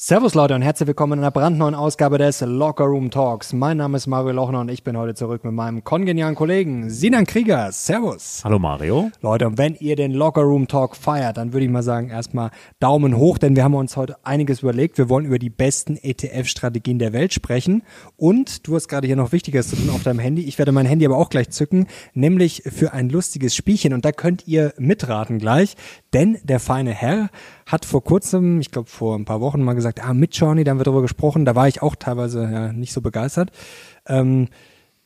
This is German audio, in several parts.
Servus Leute und herzlich willkommen in einer brandneuen Ausgabe des Locker Room Talks. Mein Name ist Mario Lochner und ich bin heute zurück mit meinem kongenialen Kollegen Sinan Krieger. Servus. Hallo Mario. Leute, und wenn ihr den Locker Room Talk feiert, dann würde ich mal sagen, erstmal Daumen hoch, denn wir haben uns heute einiges überlegt. Wir wollen über die besten ETF-Strategien der Welt sprechen. Und du hast gerade hier noch Wichtiges zu tun auf deinem Handy. Ich werde mein Handy aber auch gleich zücken, nämlich für ein lustiges Spielchen. Und da könnt ihr mitraten gleich, denn der feine Herr hat vor kurzem, ich glaube vor ein paar Wochen mal gesagt, ah, mit Johnny, da haben wir darüber gesprochen, da war ich auch teilweise ja, nicht so begeistert. Ähm,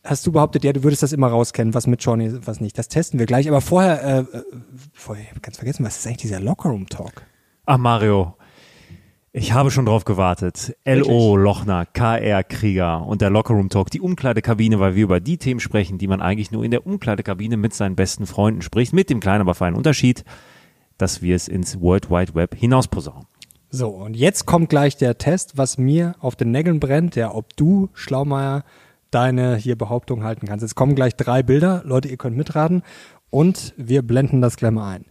hast du behauptet, ja, du würdest das immer rauskennen, was mit Johnny, was nicht. Das testen wir gleich. Aber vorher, äh, äh vorher, ich habe ganz vergessen, was ist eigentlich dieser Lockerroom-Talk? Ach, Mario. Ich habe schon drauf gewartet. L.O. Lochner, K.R. Krieger und der Lockerroom Talk, die Umkleidekabine, weil wir über die Themen sprechen, die man eigentlich nur in der Umkleidekabine mit seinen besten Freunden spricht, mit dem kleinen, aber feinen Unterschied dass wir es ins World Wide Web hinaus posaunen. So, und jetzt kommt gleich der Test, was mir auf den Nägeln brennt, ja, ob du, Schlaumeier, deine hier Behauptung halten kannst. Jetzt kommen gleich drei Bilder. Leute, ihr könnt mitraten und wir blenden das gleich mal ein.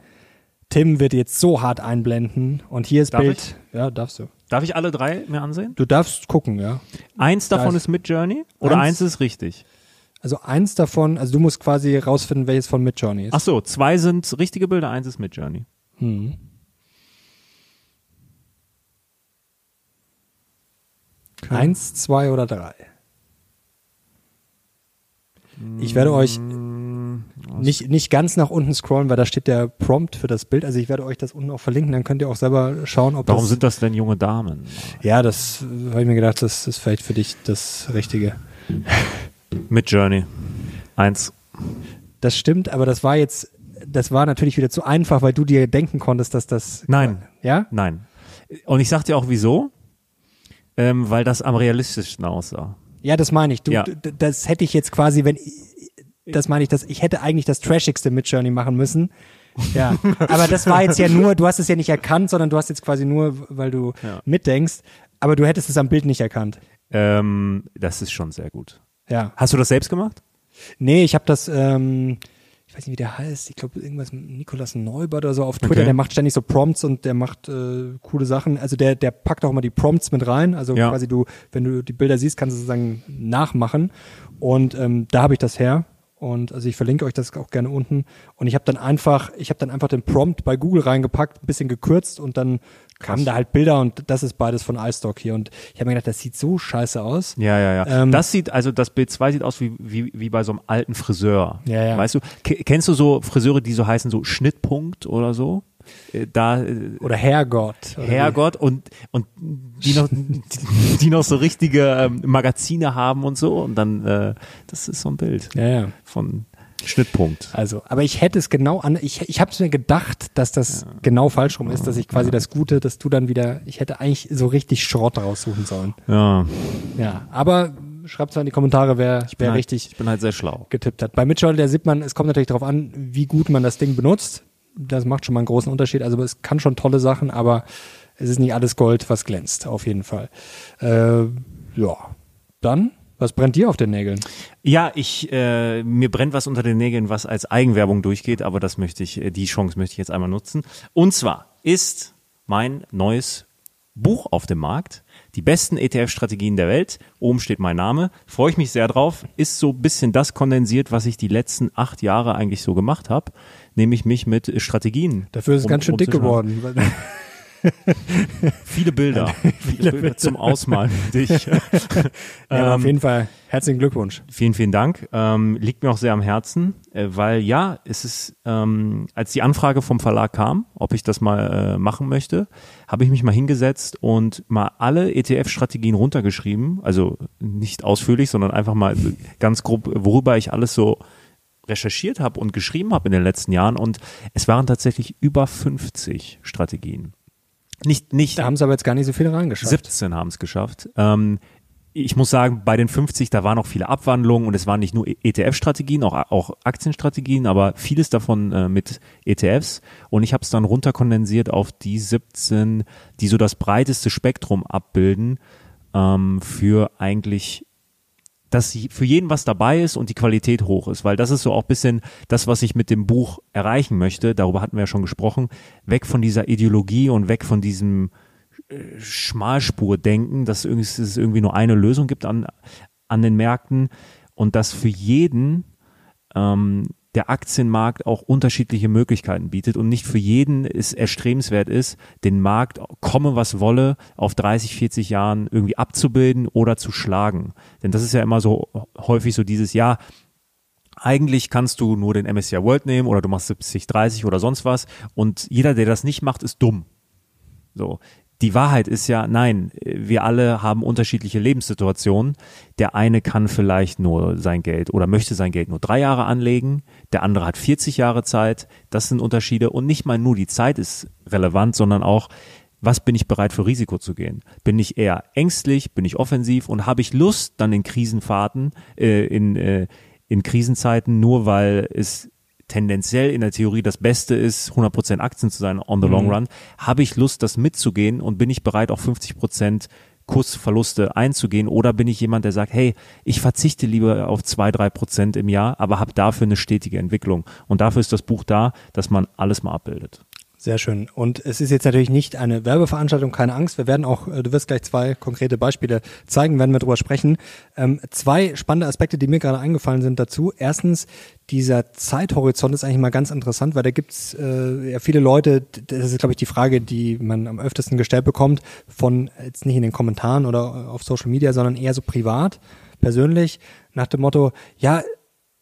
Tim wird jetzt so hart einblenden und hier ist Darf Bild. Ich? Ja, darfst du. Darf ich alle drei mir ansehen? Du darfst gucken, ja. Eins davon ist, ist mit Journey oder eins, eins ist richtig? Also eins davon, also du musst quasi rausfinden, welches von mit Journey ist. Ach so, zwei sind richtige Bilder, eins ist mit Journey. Hm. Okay. Eins, zwei oder drei? Ich werde euch hm, nicht, nicht ganz nach unten scrollen, weil da steht der Prompt für das Bild. Also ich werde euch das unten auch verlinken, dann könnt ihr auch selber schauen, ob Warum das sind das denn junge Damen? Ja, das habe ich mir gedacht, das ist vielleicht für dich das Richtige. Mit Journey. Eins. Das stimmt, aber das war jetzt das war natürlich wieder zu einfach, weil du dir denken konntest, dass das. Nein. Ja? Nein. Und ich sag dir auch wieso. Ähm, weil das am realistischsten aussah. Ja, das meine ich. Du, ja. das hätte ich jetzt quasi, wenn, das meine ich, dass ich hätte eigentlich das Trashigste mit Journey machen müssen. Ja, aber das war jetzt ja nur, du hast es ja nicht erkannt, sondern du hast jetzt quasi nur, weil du ja. mitdenkst, aber du hättest es am Bild nicht erkannt. Ähm, das ist schon sehr gut. Ja. Hast du das selbst gemacht? Nee, ich habe das, ähm, ich weiß nicht, wie der heißt, ich glaube irgendwas mit Nikolas Neubert oder so auf Twitter, okay. der macht ständig so Prompts und der macht äh, coole Sachen. Also der, der packt auch mal die Prompts mit rein. Also ja. quasi du, wenn du die Bilder siehst, kannst du sozusagen nachmachen. Und ähm, da habe ich das her. Und also ich verlinke euch das auch gerne unten. Und ich habe dann einfach, ich habe dann einfach den Prompt bei Google reingepackt, ein bisschen gekürzt und dann kamen da halt Bilder und das ist beides von iStock hier. Und ich habe mir gedacht, das sieht so scheiße aus. Ja, ja, ja. Ähm, das sieht, also das Bild 2 sieht aus wie, wie, wie bei so einem alten Friseur. Ja, ja. Weißt du, kennst du so Friseure, die so heißen, so Schnittpunkt oder so? Äh, da äh, oder Herrgott oder Herrgott und und die noch die, die noch so richtige ähm, Magazine haben und so und dann äh, das ist so ein Bild ja, ja. von Schnittpunkt. Also, aber ich hätte es genau an, ich, ich habe es mir gedacht, dass das ja. genau falsch rum ist, dass ich quasi ja. das Gute, dass du dann wieder, ich hätte eigentlich so richtig Schrott raussuchen sollen. Ja. Ja, aber schreibt mal in die Kommentare, wer, wer halt, richtig ich bin halt sehr schlau. getippt hat. Bei Mitchell, der sieht man, es kommt natürlich darauf an, wie gut man das Ding benutzt. Das macht schon mal einen großen Unterschied. Also es kann schon tolle Sachen, aber es ist nicht alles Gold, was glänzt, auf jeden Fall. Äh, ja, dann was brennt dir auf den Nägeln? Ja, ich äh, mir brennt was unter den Nägeln, was als Eigenwerbung durchgeht, aber das möchte ich, äh, die Chance möchte ich jetzt einmal nutzen. Und zwar ist mein neues Buch auf dem Markt. Die besten ETF-Strategien der Welt. Oben steht mein Name. Freue ich mich sehr drauf. Ist so ein bisschen das kondensiert, was ich die letzten acht Jahre eigentlich so gemacht habe. Nämlich mich mit Strategien. Dafür ist es um, ganz schön dick geworden. Viele Bilder. Viele Bilder zum Ausmalen dich. ja, ähm, auf jeden Fall herzlichen Glückwunsch. Vielen, vielen Dank. Ähm, liegt mir auch sehr am Herzen, äh, weil ja, es ist, ähm, als die Anfrage vom Verlag kam, ob ich das mal äh, machen möchte, habe ich mich mal hingesetzt und mal alle ETF-Strategien runtergeschrieben. Also nicht ausführlich, sondern einfach mal ganz grob, worüber ich alles so recherchiert habe und geschrieben habe in den letzten Jahren. Und es waren tatsächlich über 50 Strategien. Nicht, nicht. Da haben sie aber jetzt gar nicht so viele reingeschafft. 17 haben es geschafft. Ähm, ich muss sagen, bei den 50, da waren noch viele Abwandlungen und es waren nicht nur ETF-Strategien, auch, auch Aktienstrategien, aber vieles davon äh, mit ETFs. Und ich habe es dann runterkondensiert auf die 17, die so das breiteste Spektrum abbilden ähm, für eigentlich dass für jeden was dabei ist und die Qualität hoch ist, weil das ist so auch bisschen das, was ich mit dem Buch erreichen möchte. Darüber hatten wir ja schon gesprochen. Weg von dieser Ideologie und weg von diesem Schmalspur-Denken, dass es irgendwie nur eine Lösung gibt an, an den Märkten und dass für jeden ähm, der Aktienmarkt auch unterschiedliche Möglichkeiten bietet und nicht für jeden es erstrebenswert ist, den Markt, komme was wolle, auf 30, 40 Jahren irgendwie abzubilden oder zu schlagen. Denn das ist ja immer so häufig so dieses Jahr, eigentlich kannst du nur den MSCI World nehmen oder du machst 70, 30 oder sonst was und jeder, der das nicht macht, ist dumm. So. Die Wahrheit ist ja, nein, wir alle haben unterschiedliche Lebenssituationen. Der eine kann vielleicht nur sein Geld oder möchte sein Geld nur drei Jahre anlegen, der andere hat 40 Jahre Zeit. Das sind Unterschiede und nicht mal nur die Zeit ist relevant, sondern auch, was bin ich bereit für Risiko zu gehen? Bin ich eher ängstlich, bin ich offensiv und habe ich Lust, dann in Krisenfahrten, äh, in, äh, in Krisenzeiten, nur weil es tendenziell in der Theorie das Beste ist, 100% Aktien zu sein on the long mhm. run, habe ich Lust, das mitzugehen und bin ich bereit, auch 50% Kursverluste einzugehen oder bin ich jemand, der sagt, hey, ich verzichte lieber auf zwei, drei Prozent im Jahr, aber habe dafür eine stetige Entwicklung. Und dafür ist das Buch da, dass man alles mal abbildet. Sehr schön. Und es ist jetzt natürlich nicht eine Werbeveranstaltung, keine Angst. Wir werden auch, äh, du wirst gleich zwei konkrete Beispiele zeigen, werden wir drüber sprechen. Ähm, zwei spannende Aspekte, die mir gerade eingefallen sind dazu. Erstens, dieser Zeithorizont ist eigentlich mal ganz interessant, weil da gibt's äh, ja viele Leute, das ist, glaube ich, die Frage, die man am öftesten gestellt bekommt, von jetzt nicht in den Kommentaren oder auf Social Media, sondern eher so privat, persönlich, nach dem Motto, ja,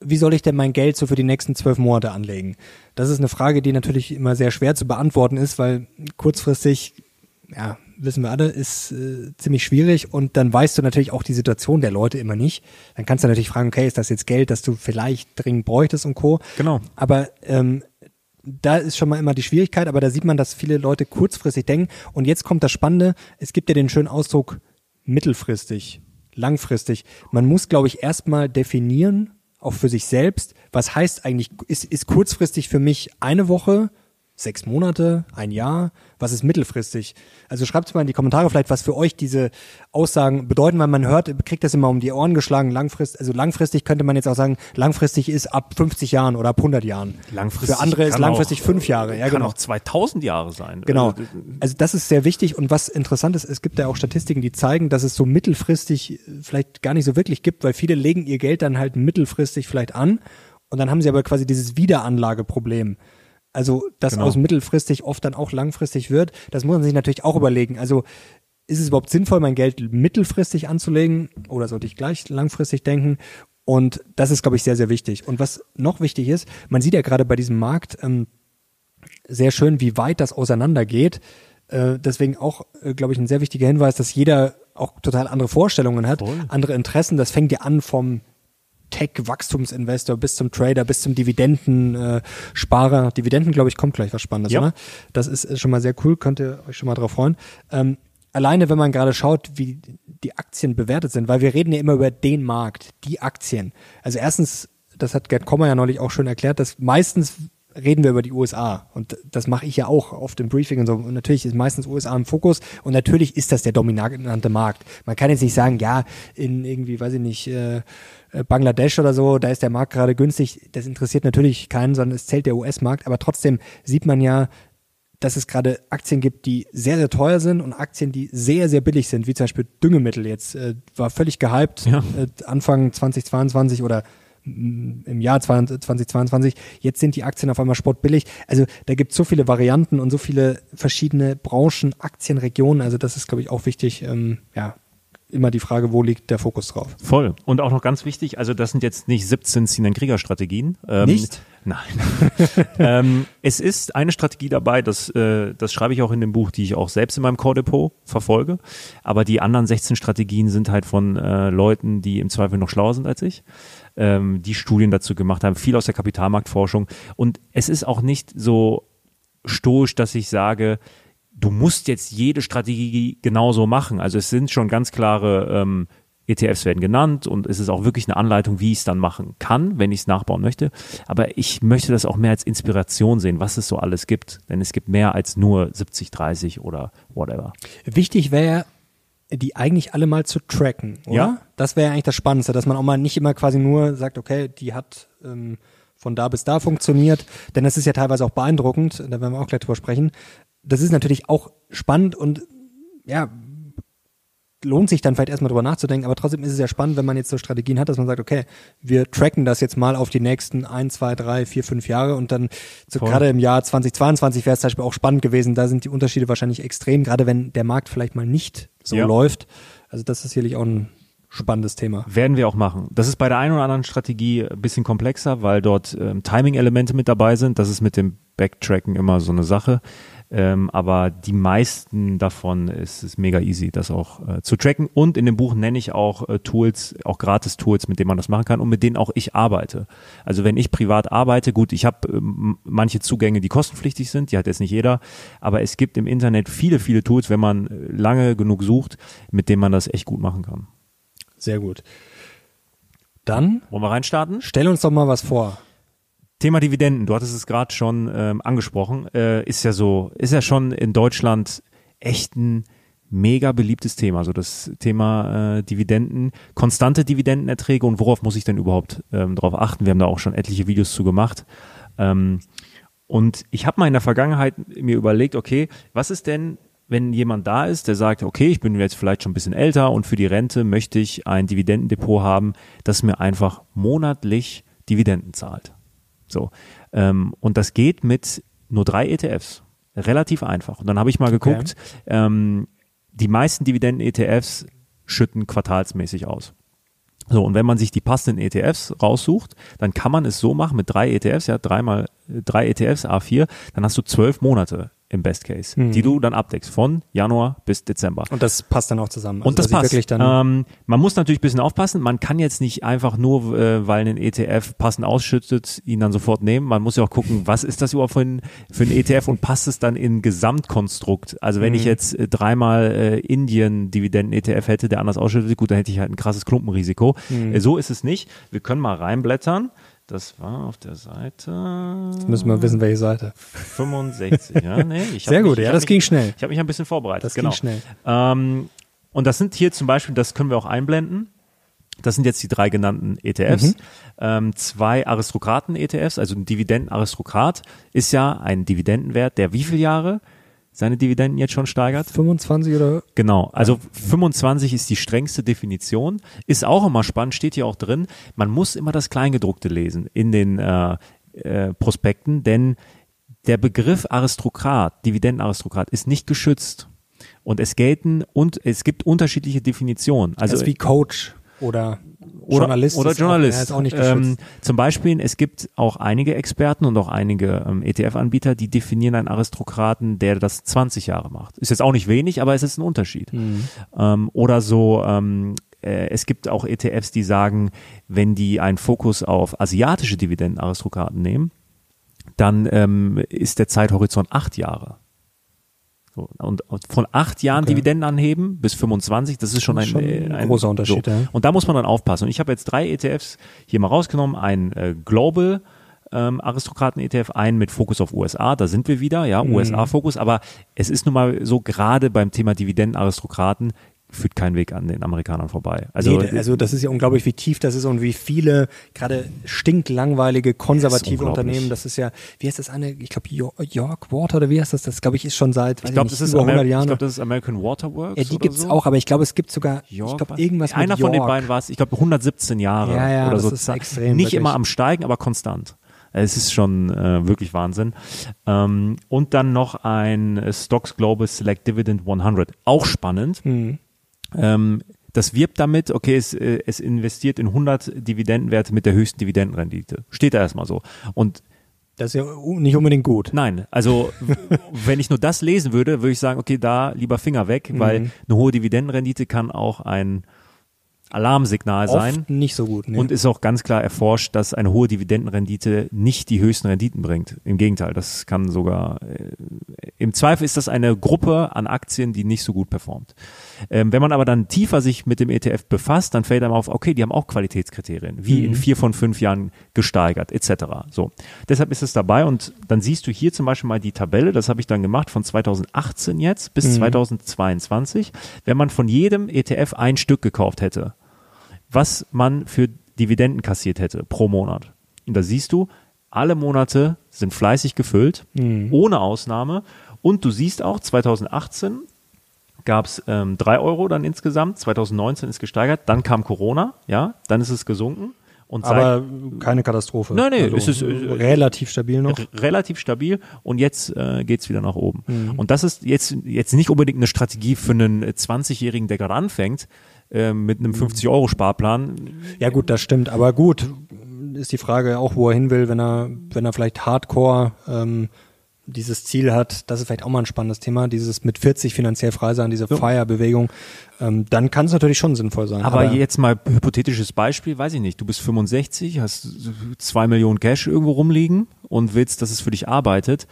wie soll ich denn mein Geld so für die nächsten zwölf Monate anlegen? Das ist eine Frage, die natürlich immer sehr schwer zu beantworten ist, weil kurzfristig, ja, wissen wir alle, ist äh, ziemlich schwierig und dann weißt du natürlich auch die Situation der Leute immer nicht. Dann kannst du natürlich fragen, okay, ist das jetzt Geld, das du vielleicht dringend bräuchtest und Co. Genau. Aber ähm, da ist schon mal immer die Schwierigkeit, aber da sieht man, dass viele Leute kurzfristig denken. Und jetzt kommt das Spannende, es gibt ja den schönen Ausdruck mittelfristig, langfristig. Man muss, glaube ich, erstmal definieren, auch für sich selbst, was heißt eigentlich, ist, ist kurzfristig für mich eine Woche, sechs Monate, ein Jahr, was ist mittelfristig? Also schreibt mal in die Kommentare vielleicht, was für euch diese Aussagen bedeuten, weil man hört, kriegt das immer um die Ohren geschlagen, langfristig, also langfristig könnte man jetzt auch sagen, langfristig ist ab 50 Jahren oder ab 100 Jahren. Langfristig für andere ist langfristig auch, fünf Jahre. Ja, kann genau. auch 2000 Jahre sein. Genau. Also das ist sehr wichtig und was interessant ist, es gibt ja auch Statistiken, die zeigen, dass es so mittelfristig vielleicht gar nicht so wirklich gibt, weil viele legen ihr Geld dann halt mittelfristig vielleicht an und dann haben sie aber quasi dieses Wiederanlageproblem. Also, das genau. aus mittelfristig oft dann auch langfristig wird, das muss man sich natürlich auch überlegen. Also, ist es überhaupt sinnvoll, mein Geld mittelfristig anzulegen oder sollte ich gleich langfristig denken? Und das ist, glaube ich, sehr, sehr wichtig. Und was noch wichtig ist, man sieht ja gerade bei diesem Markt ähm, sehr schön, wie weit das auseinandergeht. Äh, deswegen auch, äh, glaube ich, ein sehr wichtiger Hinweis, dass jeder auch total andere Vorstellungen hat, Voll. andere Interessen. Das fängt ja an vom Tech-Wachstumsinvestor bis zum Trader, bis zum Dividendensparer. Dividenden, glaube ich, kommt gleich was Spannendes, ja. oder? Das ist, ist schon mal sehr cool, könnt ihr euch schon mal drauf freuen. Ähm, alleine, wenn man gerade schaut, wie die Aktien bewertet sind, weil wir reden ja immer über den Markt, die Aktien. Also erstens, das hat Gerd Kommer ja neulich auch schon erklärt, dass meistens reden wir über die USA. Und das mache ich ja auch auf dem Briefing und so. Und natürlich ist meistens USA im Fokus. Und natürlich ist das der dominante Markt. Man kann jetzt nicht sagen, ja, in irgendwie, weiß ich nicht, äh Bangladesch oder so, da ist der Markt gerade günstig. Das interessiert natürlich keinen, sondern es zählt der US-Markt. Aber trotzdem sieht man ja, dass es gerade Aktien gibt, die sehr, sehr teuer sind und Aktien, die sehr, sehr billig sind, wie zum Beispiel Düngemittel jetzt, äh, war völlig gehypt, ja. äh, Anfang 2022 oder im Jahr 2022. Jetzt sind die Aktien auf einmal sportbillig. Also da gibt es so viele Varianten und so viele verschiedene Branchen, Aktienregionen. Also das ist, glaube ich, auch wichtig, ähm, ja, immer die Frage, wo liegt der Fokus drauf? Voll. Und auch noch ganz wichtig, also das sind jetzt nicht 17 Sinan-Krieger-Strategien. Ähm, nicht? Nein. ähm, es ist eine Strategie dabei, das, äh, das schreibe ich auch in dem Buch, die ich auch selbst in meinem Core Depot verfolge. Aber die anderen 16 Strategien sind halt von äh, Leuten, die im Zweifel noch schlauer sind als ich ähm, die Studien dazu gemacht haben, viel aus der Kapitalmarktforschung. Und es ist auch nicht so stoisch, dass ich sage, du musst jetzt jede Strategie genauso machen. Also es sind schon ganz klare ähm, ETFs werden genannt und es ist auch wirklich eine Anleitung, wie ich es dann machen kann, wenn ich es nachbauen möchte. Aber ich möchte das auch mehr als Inspiration sehen, was es so alles gibt. Denn es gibt mehr als nur 70, 30 oder whatever. Wichtig wäre die eigentlich alle mal zu tracken, oder? Ja. Das wäre eigentlich das Spannendste, dass man auch mal nicht immer quasi nur sagt, okay, die hat ähm, von da bis da funktioniert, denn das ist ja teilweise auch beeindruckend, da werden wir auch gleich drüber sprechen. Das ist natürlich auch spannend und ja, lohnt sich dann vielleicht erstmal drüber nachzudenken, aber trotzdem ist es ja spannend, wenn man jetzt so Strategien hat, dass man sagt, okay, wir tracken das jetzt mal auf die nächsten ein, zwei, drei, vier, fünf Jahre und dann so gerade im Jahr 2022 wäre es zum Beispiel auch spannend gewesen, da sind die Unterschiede wahrscheinlich extrem, gerade wenn der Markt vielleicht mal nicht so Ja. läuft. Also das ist sicherlich auch ein spannendes Thema. Werden wir auch machen. Das ist bei der einen oder anderen Strategie ein bisschen komplexer, weil dort ähm, Timing-Elemente mit dabei sind. Das ist mit dem Backtracken immer so eine Sache. Ähm, aber die meisten davon ist es mega easy, das auch äh, zu tracken. Und in dem Buch nenne ich auch äh, Tools, auch Gratis-Tools, mit denen man das machen kann und mit denen auch ich arbeite. Also wenn ich privat arbeite, gut, ich habe ähm, manche Zugänge, die kostenpflichtig sind, die hat jetzt nicht jeder, aber es gibt im Internet viele, viele Tools, wenn man äh, lange genug sucht, mit denen man das echt gut machen kann. Sehr gut. Dann Wollen wir reinstarten? stell uns doch mal was vor. Thema Dividenden, du hattest es gerade schon ähm, angesprochen, äh, ist ja so, ist ja schon in Deutschland echt ein mega beliebtes Thema. So das Thema äh, Dividenden, konstante Dividendenerträge und worauf muss ich denn überhaupt ähm, darauf achten? Wir haben da auch schon etliche Videos zu gemacht. Ähm, und ich habe mal in der Vergangenheit mir überlegt, okay, was ist denn, wenn jemand da ist, der sagt, okay, ich bin jetzt vielleicht schon ein bisschen älter und für die Rente möchte ich ein Dividendendepot haben, das mir einfach monatlich Dividenden zahlt. So. Ähm, und das geht mit nur drei ETFs. Relativ einfach. Und dann habe ich mal geguckt, ähm, die meisten Dividenden-ETFs schütten quartalsmäßig aus. So, und wenn man sich die passenden ETFs raussucht, dann kann man es so machen mit drei ETFs, ja, dreimal drei ETFs, A4, dann hast du zwölf Monate im Best Case, Mhm. die du dann abdeckst von Januar bis Dezember. Und das passt dann auch zusammen. Und das passt. Wirklich dann, ähm, man muss natürlich ein bisschen aufpassen. Man kann jetzt nicht einfach nur, äh, weil ein ETF passend ausschüttet, ihn dann sofort nehmen. Man muss ja auch gucken, was ist das überhaupt für ein, für ein ETF und passt es dann in Gesamtkonstrukt. Also wenn ich jetzt äh, dreimal äh, Indien-Dividenden-ETF hätte, der anders ausschüttet, gut, dann hätte ich halt ein krasses Klumpenrisiko. Äh, so ist es nicht. Wir können mal reinblättern. Das war auf der Seite Jetzt müssen wir wissen, welche Seite. 65. Ja, nee, Sehr mich, gut, ich ja, das mich, ging schnell. Ich habe mich ein bisschen vorbereitet. Das genau. ging schnell. Ähm, und das sind hier zum Beispiel, das können wir auch einblenden. Das sind jetzt die drei genannten ETFs. Ähm, zwei Aristokraten-ETFs, also ein Dividendenaristokrat ist ja ein Dividendenwert, der wie viele Jahre seine Dividenden jetzt schon steigert? 25 oder? Genau, also 25 ist die strengste Definition. Ist auch immer spannend, steht hier auch drin. Man muss immer das Kleingedruckte lesen in den äh, äh, Prospekten, denn der Begriff Aristokrat, Dividendenaristokrat, ist nicht geschützt. Und es gelten und es gibt unterschiedliche Definitionen. Also Also wie Coach oder, oder, Journalist. Oder auch- Journalist. ja, ist auch nicht ähm, zum Beispiel, es gibt auch einige Experten und auch einige ähm, ETF-Anbieter, die definieren einen Aristokraten, der das 20 Jahre macht. Ist jetzt auch nicht wenig, aber es ist ein Unterschied. Mhm. Ähm, oder so, ähm, äh, es gibt auch ETFs, die sagen, wenn die einen Fokus auf asiatische Dividendenaristokraten nehmen, dann ähm, ist der Zeithorizont acht Jahre. So, und, von acht Jahren Okay. Dividenden anheben bis 25, das ist schon ein, Schon äh, ein ein großer Unterschied, So. ja. Und da muss man dann aufpassen. Und ich habe jetzt drei ETFs hier mal rausgenommen. Ein äh, Global ähm, Aristokraten-ETF, einen mit Fokus auf USA, da sind wir wieder, ja, Mhm. USA-Fokus. Aber es ist nun mal so, gerade beim Thema Dividendenaristokraten führt kein Weg an den Amerikanern vorbei. Also, nee, also das ist ja unglaublich, wie tief das ist und wie viele gerade stinklangweilige konservative unglaublich. Unternehmen, das ist ja, wie heißt das eine, ich glaube York, Water oder wie heißt das, das glaube ich ist schon seit, ich glaube, das, ist über 100 Amer ich Jahren. glaub, das ist American Waterworks. ja, die gibt's so. auch, aber ich glaube, es gibt sogar, York, ich glaube was? irgendwas Einer von den beiden war es, ich glaube 117 Jahre Ja, ja, oder das so. extrem, Nicht wirklich. immer am Steigen, aber konstant. Es ist schon äh, wirklich Wahnsinn. Ähm, und dann noch ein äh, Stocks Global Select Dividend 100. Auch spannend. Hm. Ähm, das wirbt damit, okay, es, äh, es investiert in 100 Dividendenwerte mit der höchsten Dividendenrendite. Steht da erstmal so. Und Das ist ja nicht unbedingt gut. Nein, also wenn ich nur das lesen würde, würde ich sagen, okay, da lieber Finger weg, weil Mhm. eine hohe Dividendenrendite kann auch ein Alarmsignal sein. Oft nicht so gut. Ne? Und ist auch ganz klar erforscht, dass eine hohe Dividendenrendite nicht die höchsten Renditen bringt. Im Gegenteil, das kann sogar, äh, im Zweifel ist das eine Gruppe an Aktien, die nicht so gut performt. Ähm, wenn man aber dann tiefer sich mit dem ETF befasst, dann fällt einem auf, okay, die haben auch Qualitätskriterien, wie in vier von fünf Jahren gesteigert, etc. So. Deshalb ist es dabei und dann siehst du hier zum Beispiel mal die Tabelle, das habe ich dann gemacht von 2018 jetzt bis 2022. Wenn man von jedem ETF ein Stück gekauft hätte, was man für Dividenden kassiert hätte pro Monat. Und da siehst du, alle Monate sind fleißig gefüllt, ohne Ausnahme. Und du siehst auch, 2018 gab es ähm, 3 Euro dann insgesamt, 2019 ist gesteigert, dann kam Corona, ja, dann ist es gesunken. Und Aber keine Katastrophe. Nein, nee, also, es ist äh, relativ stabil noch. Relativ stabil und jetzt äh, geht wieder nach oben. Mhm. Und das ist jetzt, jetzt nicht unbedingt eine Strategie für einen 20-Jährigen, der gerade anfängt, äh, mit einem 50-Euro-Sparplan. Ja gut, das stimmt. Aber gut, ist die Frage auch, wo er hin will, wenn er, wenn er vielleicht Hardcore ähm, dieses Ziel hat, das ist vielleicht auch mal ein spannendes Thema, dieses mit 40 finanziell frei sein, diese so. Fire-Bewegung, ähm, dann kann es natürlich schon sinnvoll sein. Aber, aber, jetzt mal hypothetisches Beispiel, weiß ich nicht, du bist 65, hast zwei Millionen Cash irgendwo rumliegen und willst, dass es für dich arbeitet.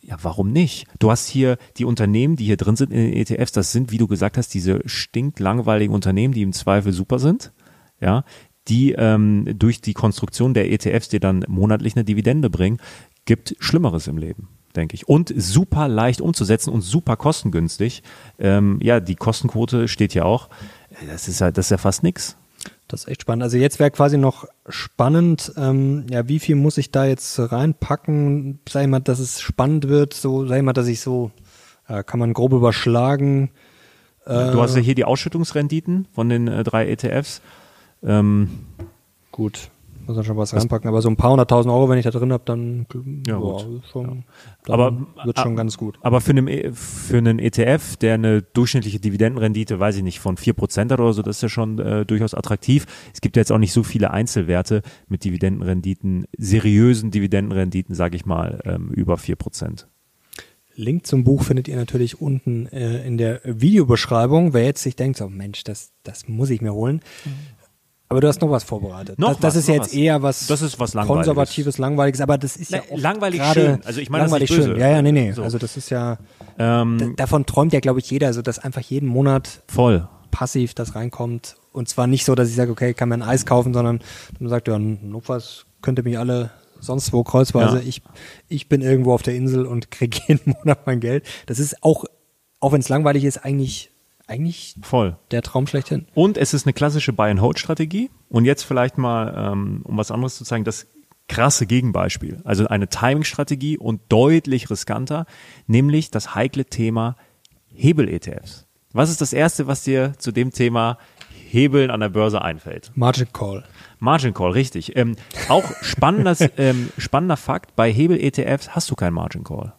Ja, warum nicht? Du hast hier die Unternehmen, die hier drin sind in den ETFs, das sind, wie du gesagt hast, diese stinklangweiligen Unternehmen, die im Zweifel super sind, ja, die ähm, durch die Konstruktion der ETFs dir dann monatlich eine Dividende bringen, gibt Schlimmeres im Leben denke ich. Und super leicht umzusetzen und super kostengünstig. Ähm, ja, die Kostenquote steht hier auch. Das ist ja, das ist ja fast nix. Das ist echt spannend. Also jetzt wäre quasi noch spannend, ähm, ja, wie viel muss ich da jetzt reinpacken, sag ich mal, dass es spannend wird, so, sag ich mal, dass ich so, äh, kann man grob überschlagen. Äh, du hast ja hier die Ausschüttungsrenditen von den äh, drei ETFs. Ähm, Gut muss man schon was, was reinpacken. Aber so ein paar hunderttausend Euro, wenn ich da drin habe, dann, ja, boah, schon, ja. dann aber, wird schon ganz gut. Aber für einen, e, für einen ETF, der eine durchschnittliche Dividendenrendite, weiß ich nicht, von vier Prozent hat oder so, das ist ja schon äh, durchaus attraktiv. Es gibt ja jetzt auch nicht so viele Einzelwerte mit Dividendenrenditen, seriösen Dividendenrenditen, sage ich mal, ähm, über vier Prozent. Link zum Buch findet ihr natürlich unten äh, in der Videobeschreibung. Wer jetzt sich denkt, so Mensch, das, das muss ich mir holen. Mhm. Aber du hast noch was vorbereitet. Noch das, das was, ist jetzt was. eher was, das ist was Langweiliges. konservatives, langweiliges, aber das ist ja auch langweilig schön. Also ich meine langweilig das nicht schön. Ja, ja, nee, nee. So. Also das ist ja ähm, davon träumt ja glaube ich jeder, also dass einfach jeden Monat voll passiv das reinkommt und zwar nicht so, dass ich sage, okay, kann mir ein Eis kaufen, sondern man sagt ja, notfalls könnte mich alle sonst wo kreuzweise. Ja. Ich ich bin irgendwo auf der Insel und kriege jeden Monat mein Geld. Das ist auch auch wenn es langweilig ist, eigentlich eigentlich voll der Traum schlechthin. Und es ist eine klassische Buy-and-Hold-Strategie. Und jetzt vielleicht mal, ähm, um was anderes zu zeigen, das krasse Gegenbeispiel. Also eine Timing-Strategie und deutlich riskanter, nämlich das heikle Thema Hebel-ETFs. Was ist das Erste, was dir zu dem Thema Hebeln an der Börse einfällt? Margin Call. Margin Call, richtig. Ähm, auch spannendes, ähm, spannender Fakt, bei Hebel-ETFs hast du keinen Margin Call.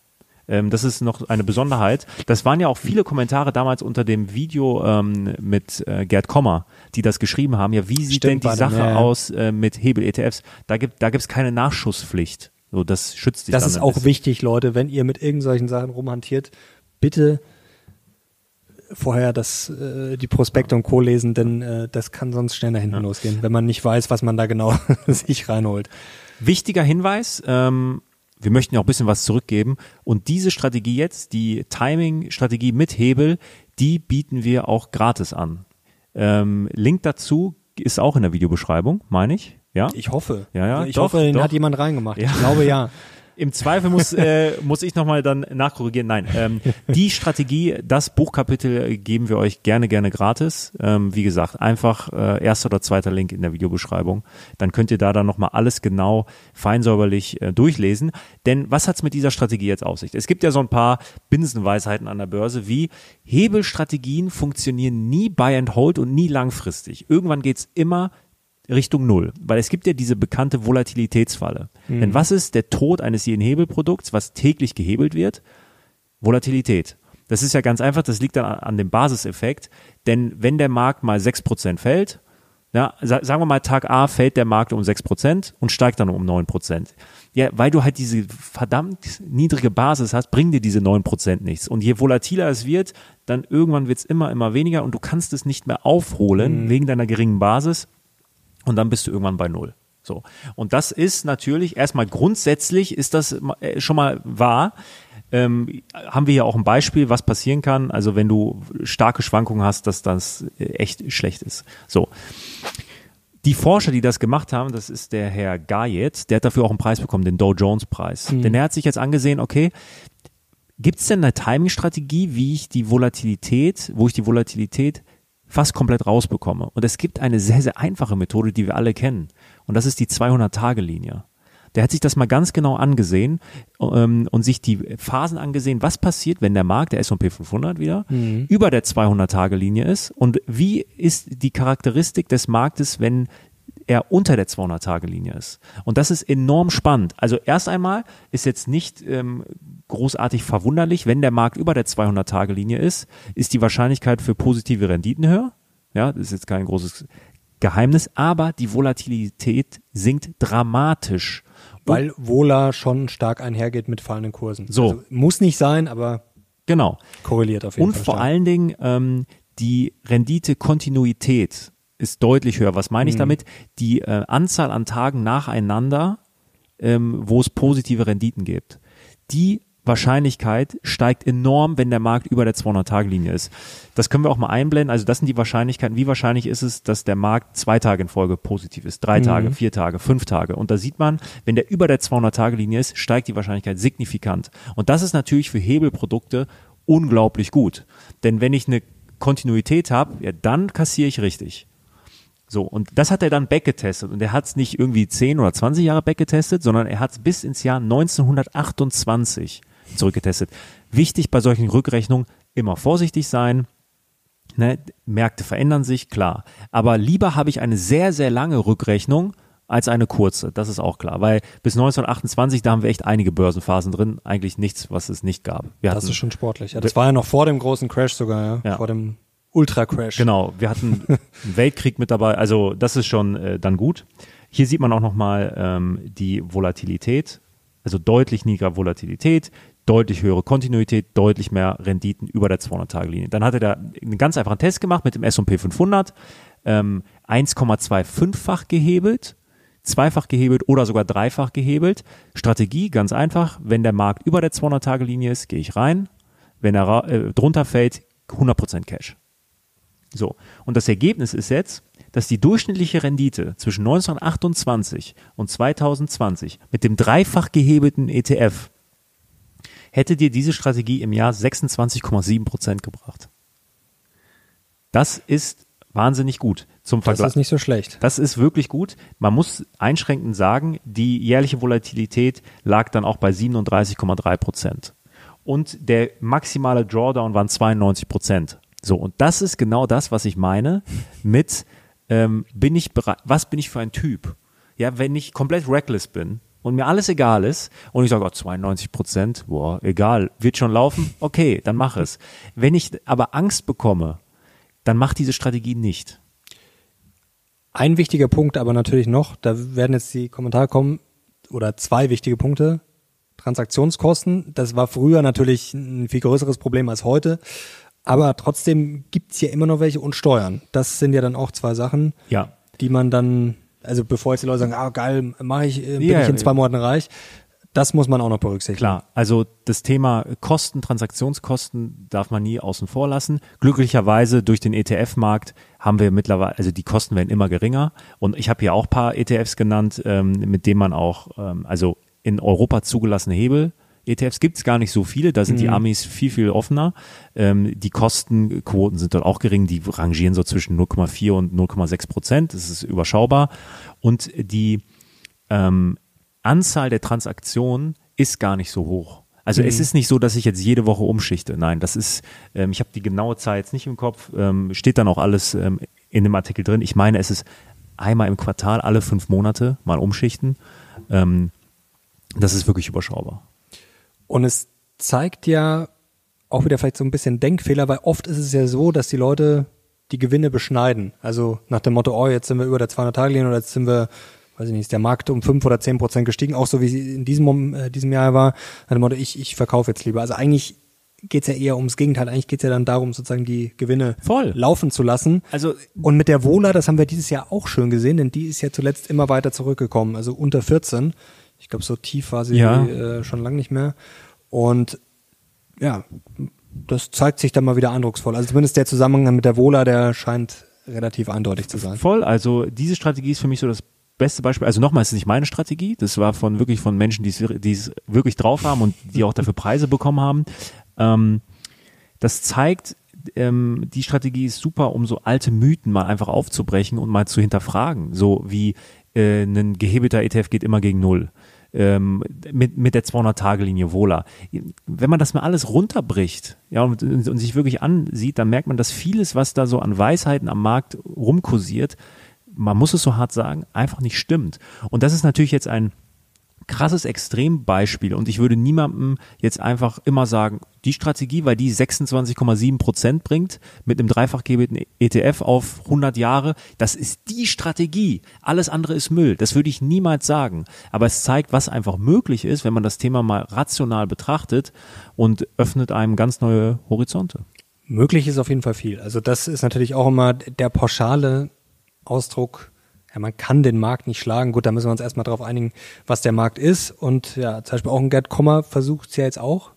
Ähm, das ist noch eine Besonderheit. Das waren ja auch viele Kommentare damals unter dem Video ähm, mit äh, Gerd Kommer, die das geschrieben haben. Ja, wie sieht Stimmt, denn die Sache ja. aus äh, mit Hebel-ETFs? Da gibt da gibt's keine Nachschusspflicht. So, das schützt dich. Das ist auch bisschen. wichtig, Leute, wenn ihr mit irgendwelchen Sachen rumhantiert, bitte vorher das, äh, die Prospekte und Co. lesen, denn äh, das kann sonst schnell nach hinten ja. losgehen, wenn man nicht weiß, was man da genau sich reinholt. Wichtiger Hinweis, ähm, wir möchten ja auch ein bisschen was zurückgeben. Und diese Strategie jetzt, die Timing-Strategie mit Hebel, die bieten wir auch gratis an. Ähm, Link dazu ist auch in der Videobeschreibung, meine ich. Ja? Ich hoffe. Ja, ja. Ich doch, hoffe, den doch. hat jemand reingemacht. Ja. Ich glaube ja. Im Zweifel muss, äh, muss ich nochmal dann nachkorrigieren. Nein, ähm, die Strategie, das Buchkapitel geben wir euch gerne, gerne gratis. Ähm, wie gesagt, einfach äh, erster oder zweiter Link in der Videobeschreibung. Dann könnt ihr da dann nochmal alles genau feinsäuberlich äh, durchlesen. Denn was hat's mit dieser Strategie jetzt auf sich? Es gibt ja so ein paar Binsenweisheiten an der Börse, wie Hebelstrategien funktionieren nie buy and hold und nie langfristig. Irgendwann geht's immer Richtung Null. Weil es gibt ja diese bekannte Volatilitätsfalle. Mhm. Denn was ist der Tod eines jeden Hebelprodukts, was täglich gehebelt wird? Volatilität. Das ist ja ganz einfach, das liegt dann an dem Basiseffekt. Denn wenn der Markt mal sechs Prozent fällt, ja, sagen wir mal, Tag A fällt der Markt um sechs Prozent und steigt dann um neun Prozent. Ja, weil du halt diese verdammt niedrige Basis hast, bringen dir diese neun Prozent nichts. Und je volatiler es wird, dann irgendwann wird es immer, immer weniger und du kannst es nicht mehr aufholen mhm. wegen deiner geringen Basis und dann bist du irgendwann bei Null. So. Und das ist natürlich erstmal grundsätzlich ist das äh, schon mal wahr. Ähm, haben wir hier auch ein Beispiel, was passieren kann. Also wenn du starke Schwankungen hast, dass das äh, echt schlecht ist. So. Die Forscher, die das gemacht haben, das ist der Herr Gayet, der hat dafür auch einen Preis bekommen, den Dow Jones Preis. Mhm. Denn er hat sich jetzt angesehen, okay, gibt es denn eine Timing-Strategie, wie ich die Volatilität, wo ich die Volatilität fast komplett rausbekomme. Und es gibt eine sehr, sehr einfache Methode, die wir alle kennen. Und das ist die 200-Tage-Linie. Der hat sich das mal ganz genau angesehen ähm, und sich die Phasen angesehen, was passiert, wenn der Markt, der S&P 500 wieder, über der 200-Tage-Linie ist und wie ist die Charakteristik des Marktes, wenn er unter der 200-Tage-Linie ist. Und das ist enorm spannend. Also erst einmal ist jetzt nicht ähm, großartig verwunderlich, wenn der Markt über der 200-Tage-Linie ist, ist die Wahrscheinlichkeit für positive Renditen höher. Ja, das ist jetzt kein großes Geheimnis, aber die Volatilität sinkt dramatisch. Weil Vola schon stark einhergeht mit fallenden Kursen. So. Also, muss nicht sein, aber Genau. korreliert auf jeden Und Fall. vor stark. allen Dingen ähm, die Rendite-Kontinuität ist deutlich höher. Was meine ich Mhm. damit? Die äh, Anzahl an Tagen nacheinander, ähm, wo es positive Renditen gibt. Die Wahrscheinlichkeit steigt enorm, wenn der Markt über der 200-Tage-Linie ist. Das können wir auch mal einblenden. Also das sind die Wahrscheinlichkeiten. Wie wahrscheinlich ist es, dass der Markt zwei Tage in Folge positiv ist? Drei Tage, vier Tage, fünf Tage. Und da sieht man, wenn der über der 200-Tage-Linie ist, steigt die Wahrscheinlichkeit signifikant. Und das ist natürlich für Hebelprodukte unglaublich gut. Denn wenn ich eine Kontinuität habe, ja, dann kassiere ich richtig. So, und das hat er dann backgetestet. Und er hat es nicht irgendwie 10 oder 20 Jahre backgetestet, sondern er hat es bis ins Jahr 1928 zurückgetestet. Wichtig bei solchen Rückrechnungen, immer vorsichtig sein. Ne? Märkte verändern sich, klar. Aber lieber habe ich eine sehr, sehr lange Rückrechnung als eine kurze. Das ist auch klar. Weil bis 1928, da haben wir echt einige Börsenphasen drin. Eigentlich nichts, was es nicht gab. Wir Das hatten- ist schon sportlich. Ja, das war ja noch vor dem großen Crash sogar, ja. Ja. Vor dem Ultra-Crash. Genau, wir hatten einen Weltkrieg mit dabei, also das ist schon äh, dann gut. Hier sieht man auch nochmal ähm, die Volatilität, also deutlich niedriger Volatilität, deutlich höhere Kontinuität, deutlich mehr Renditen über der 200-Tage-Linie. Dann hat er einen ganz einfachen Test gemacht mit dem S&P 500, ähm, 1,25-fach gehebelt, zweifach gehebelt oder sogar dreifach gehebelt. Strategie ganz einfach, wenn der Markt über der 200-Tage-Linie ist, gehe ich rein, wenn er äh, drunter fällt, 100% Cash. So, und das Ergebnis ist jetzt, dass die durchschnittliche Rendite zwischen 1928 und 2020 mit dem dreifach gehebelten ETF hätte dir diese Strategie im Jahr 26,7 Prozent gebracht. Das ist wahnsinnig gut. Zum Das Vergleich. ist nicht so schlecht. Das ist wirklich gut. Man muss einschränkend sagen, die jährliche Volatilität lag dann auch bei 37,3 Prozent. Und der maximale Drawdown waren 92 Prozent. So, und das ist genau das, was ich meine mit, ähm, bin ich bereit, was bin ich für ein Typ? Ja, wenn ich komplett reckless bin und mir alles egal ist und ich sage, oh, 92 Prozent, boah, egal, wird schon laufen, okay, dann mach es. Wenn ich aber Angst bekomme, dann mach diese Strategie nicht. Ein wichtiger Punkt aber natürlich noch, da werden jetzt die Kommentare kommen, oder zwei wichtige Punkte. Transaktionskosten, das war früher natürlich ein viel größeres Problem als heute. Aber trotzdem gibt's ja immer noch welche und Steuern. Das sind ja dann auch zwei Sachen, Ja, die man dann, also bevor jetzt die Leute sagen, ah geil, mache ich, äh, bin Ja, ich in zwei Monaten reich, das muss man auch noch berücksichtigen. Klar, also das Thema Kosten, Transaktionskosten darf man nie außen vor lassen. Glücklicherweise durch den ETF-Markt haben wir mittlerweile, also die Kosten werden immer geringer. Und ich habe hier auch ein paar ETFs genannt, ähm, mit denen man auch, ähm, also in Europa zugelassene Hebel. ETFs gibt es gar nicht so viele, da sind die Amis viel, viel offener. Ähm, die Kostenquoten sind dort auch gering, die rangieren so zwischen 0,4 und 0,6 Prozent, das ist überschaubar. Und die ähm, Anzahl der Transaktionen ist gar nicht so hoch. Also es ist nicht so, dass ich jetzt jede Woche umschichte. Nein, das ist, ähm, ich habe die genaue Zahl jetzt nicht im Kopf, ähm, steht dann auch alles ähm, in dem Artikel drin. Ich meine, es ist einmal im Quartal, alle fünf Monate mal umschichten. Ähm, das ist wirklich überschaubar. Und es zeigt ja auch wieder vielleicht so ein bisschen Denkfehler, weil oft ist es ja so, dass die Leute die Gewinne beschneiden. Also nach dem Motto, oh, jetzt sind wir über der 200-Tage-Linie oder jetzt sind wir, weiß ich nicht, ist der Markt um 5 oder 10 Prozent gestiegen, auch so wie sie in diesem, äh, diesem Jahr war. Nach dem Motto, ich, ich verkaufe jetzt lieber. Also eigentlich geht's ja eher ums Gegenteil. Eigentlich geht's ja dann darum, sozusagen die Gewinne Voll. laufen zu lassen. Also Und mit der Vola, das haben wir dieses Jahr auch schön gesehen, denn die ist ja zuletzt immer weiter zurückgekommen, also unter 14. Ich glaube, so tief war sie Ja. äh, schon lange nicht mehr. Und ja, das zeigt sich dann mal wieder eindrucksvoll. Also zumindest der Zusammenhang mit der Vola, der scheint relativ eindeutig zu sein. Voll, also diese Strategie ist für mich so das beste Beispiel. Also nochmal, es ist nicht meine Strategie, das war von wirklich von Menschen, die es, wir- die es wirklich drauf haben und die auch dafür Preise bekommen haben. Ähm, das zeigt, ähm, die Strategie ist super, um so alte Mythen mal einfach aufzubrechen und mal zu hinterfragen. So wie äh, ein gehebelter ETF geht immer gegen Null. Ähm, mit, mit der 200-Tage-Linie Wohler. Wenn man das mal alles runterbricht ja, und, und sich wirklich ansieht, dann merkt man, dass vieles, was da so an Weisheiten am Markt rumkursiert, man muss es so hart sagen, einfach nicht stimmt. Und das ist natürlich jetzt ein krasses Extrembeispiel und ich würde niemandem jetzt einfach immer sagen, die Strategie, weil die 26,7 Prozent bringt mit einem dreifach gebeten ETF auf 100 Jahre, das ist die Strategie. Alles andere ist Müll. Das würde ich niemals sagen. Aber es zeigt, was einfach möglich ist, wenn man das Thema mal rational betrachtet und öffnet einem ganz neue Horizonte. Möglich ist auf jeden Fall viel. Also das ist natürlich auch immer der pauschale Ausdruck, ja, man kann den Markt nicht schlagen. Gut, da müssen wir uns erstmal darauf einigen, was der Markt ist. Und ja, zum Beispiel auch ein Gerd Kommer versucht es ja jetzt auch.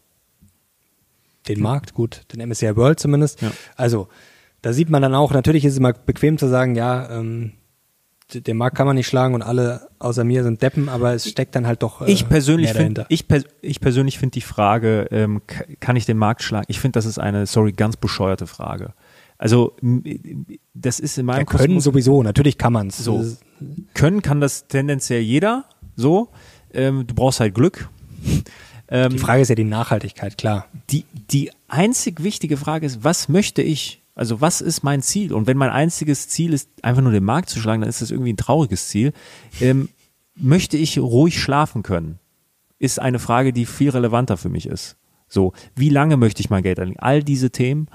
Den Markt, gut, den MSCI World zumindest. Ja. Also, da sieht man dann auch, natürlich ist es immer bequem zu sagen, ja, ähm, den Markt kann man nicht schlagen und alle außer mir sind Deppen, aber es steckt dann halt doch äh, ich persönlich finde ich, pers ich persönlich finde die Frage ähm, kann ich den Markt schlagen ich finde das ist eine sorry ganz bescheuerte Frage also das ist in meinem ja, können Kosmos sowieso, natürlich kann man es. So. Können kann das tendenziell jeder, so. Ähm, du brauchst halt Glück. Ähm, die Frage ist ja die Nachhaltigkeit, klar. Die, die einzig wichtige Frage ist, was möchte ich? Also was ist mein Ziel? Und wenn mein einziges Ziel ist, einfach nur den Markt zu schlagen, dann ist das irgendwie ein trauriges Ziel. Ähm, möchte ich ruhig schlafen können? Ist eine Frage, die viel relevanter für mich ist. So, wie lange möchte ich mein Geld anlegen? All diese Themen.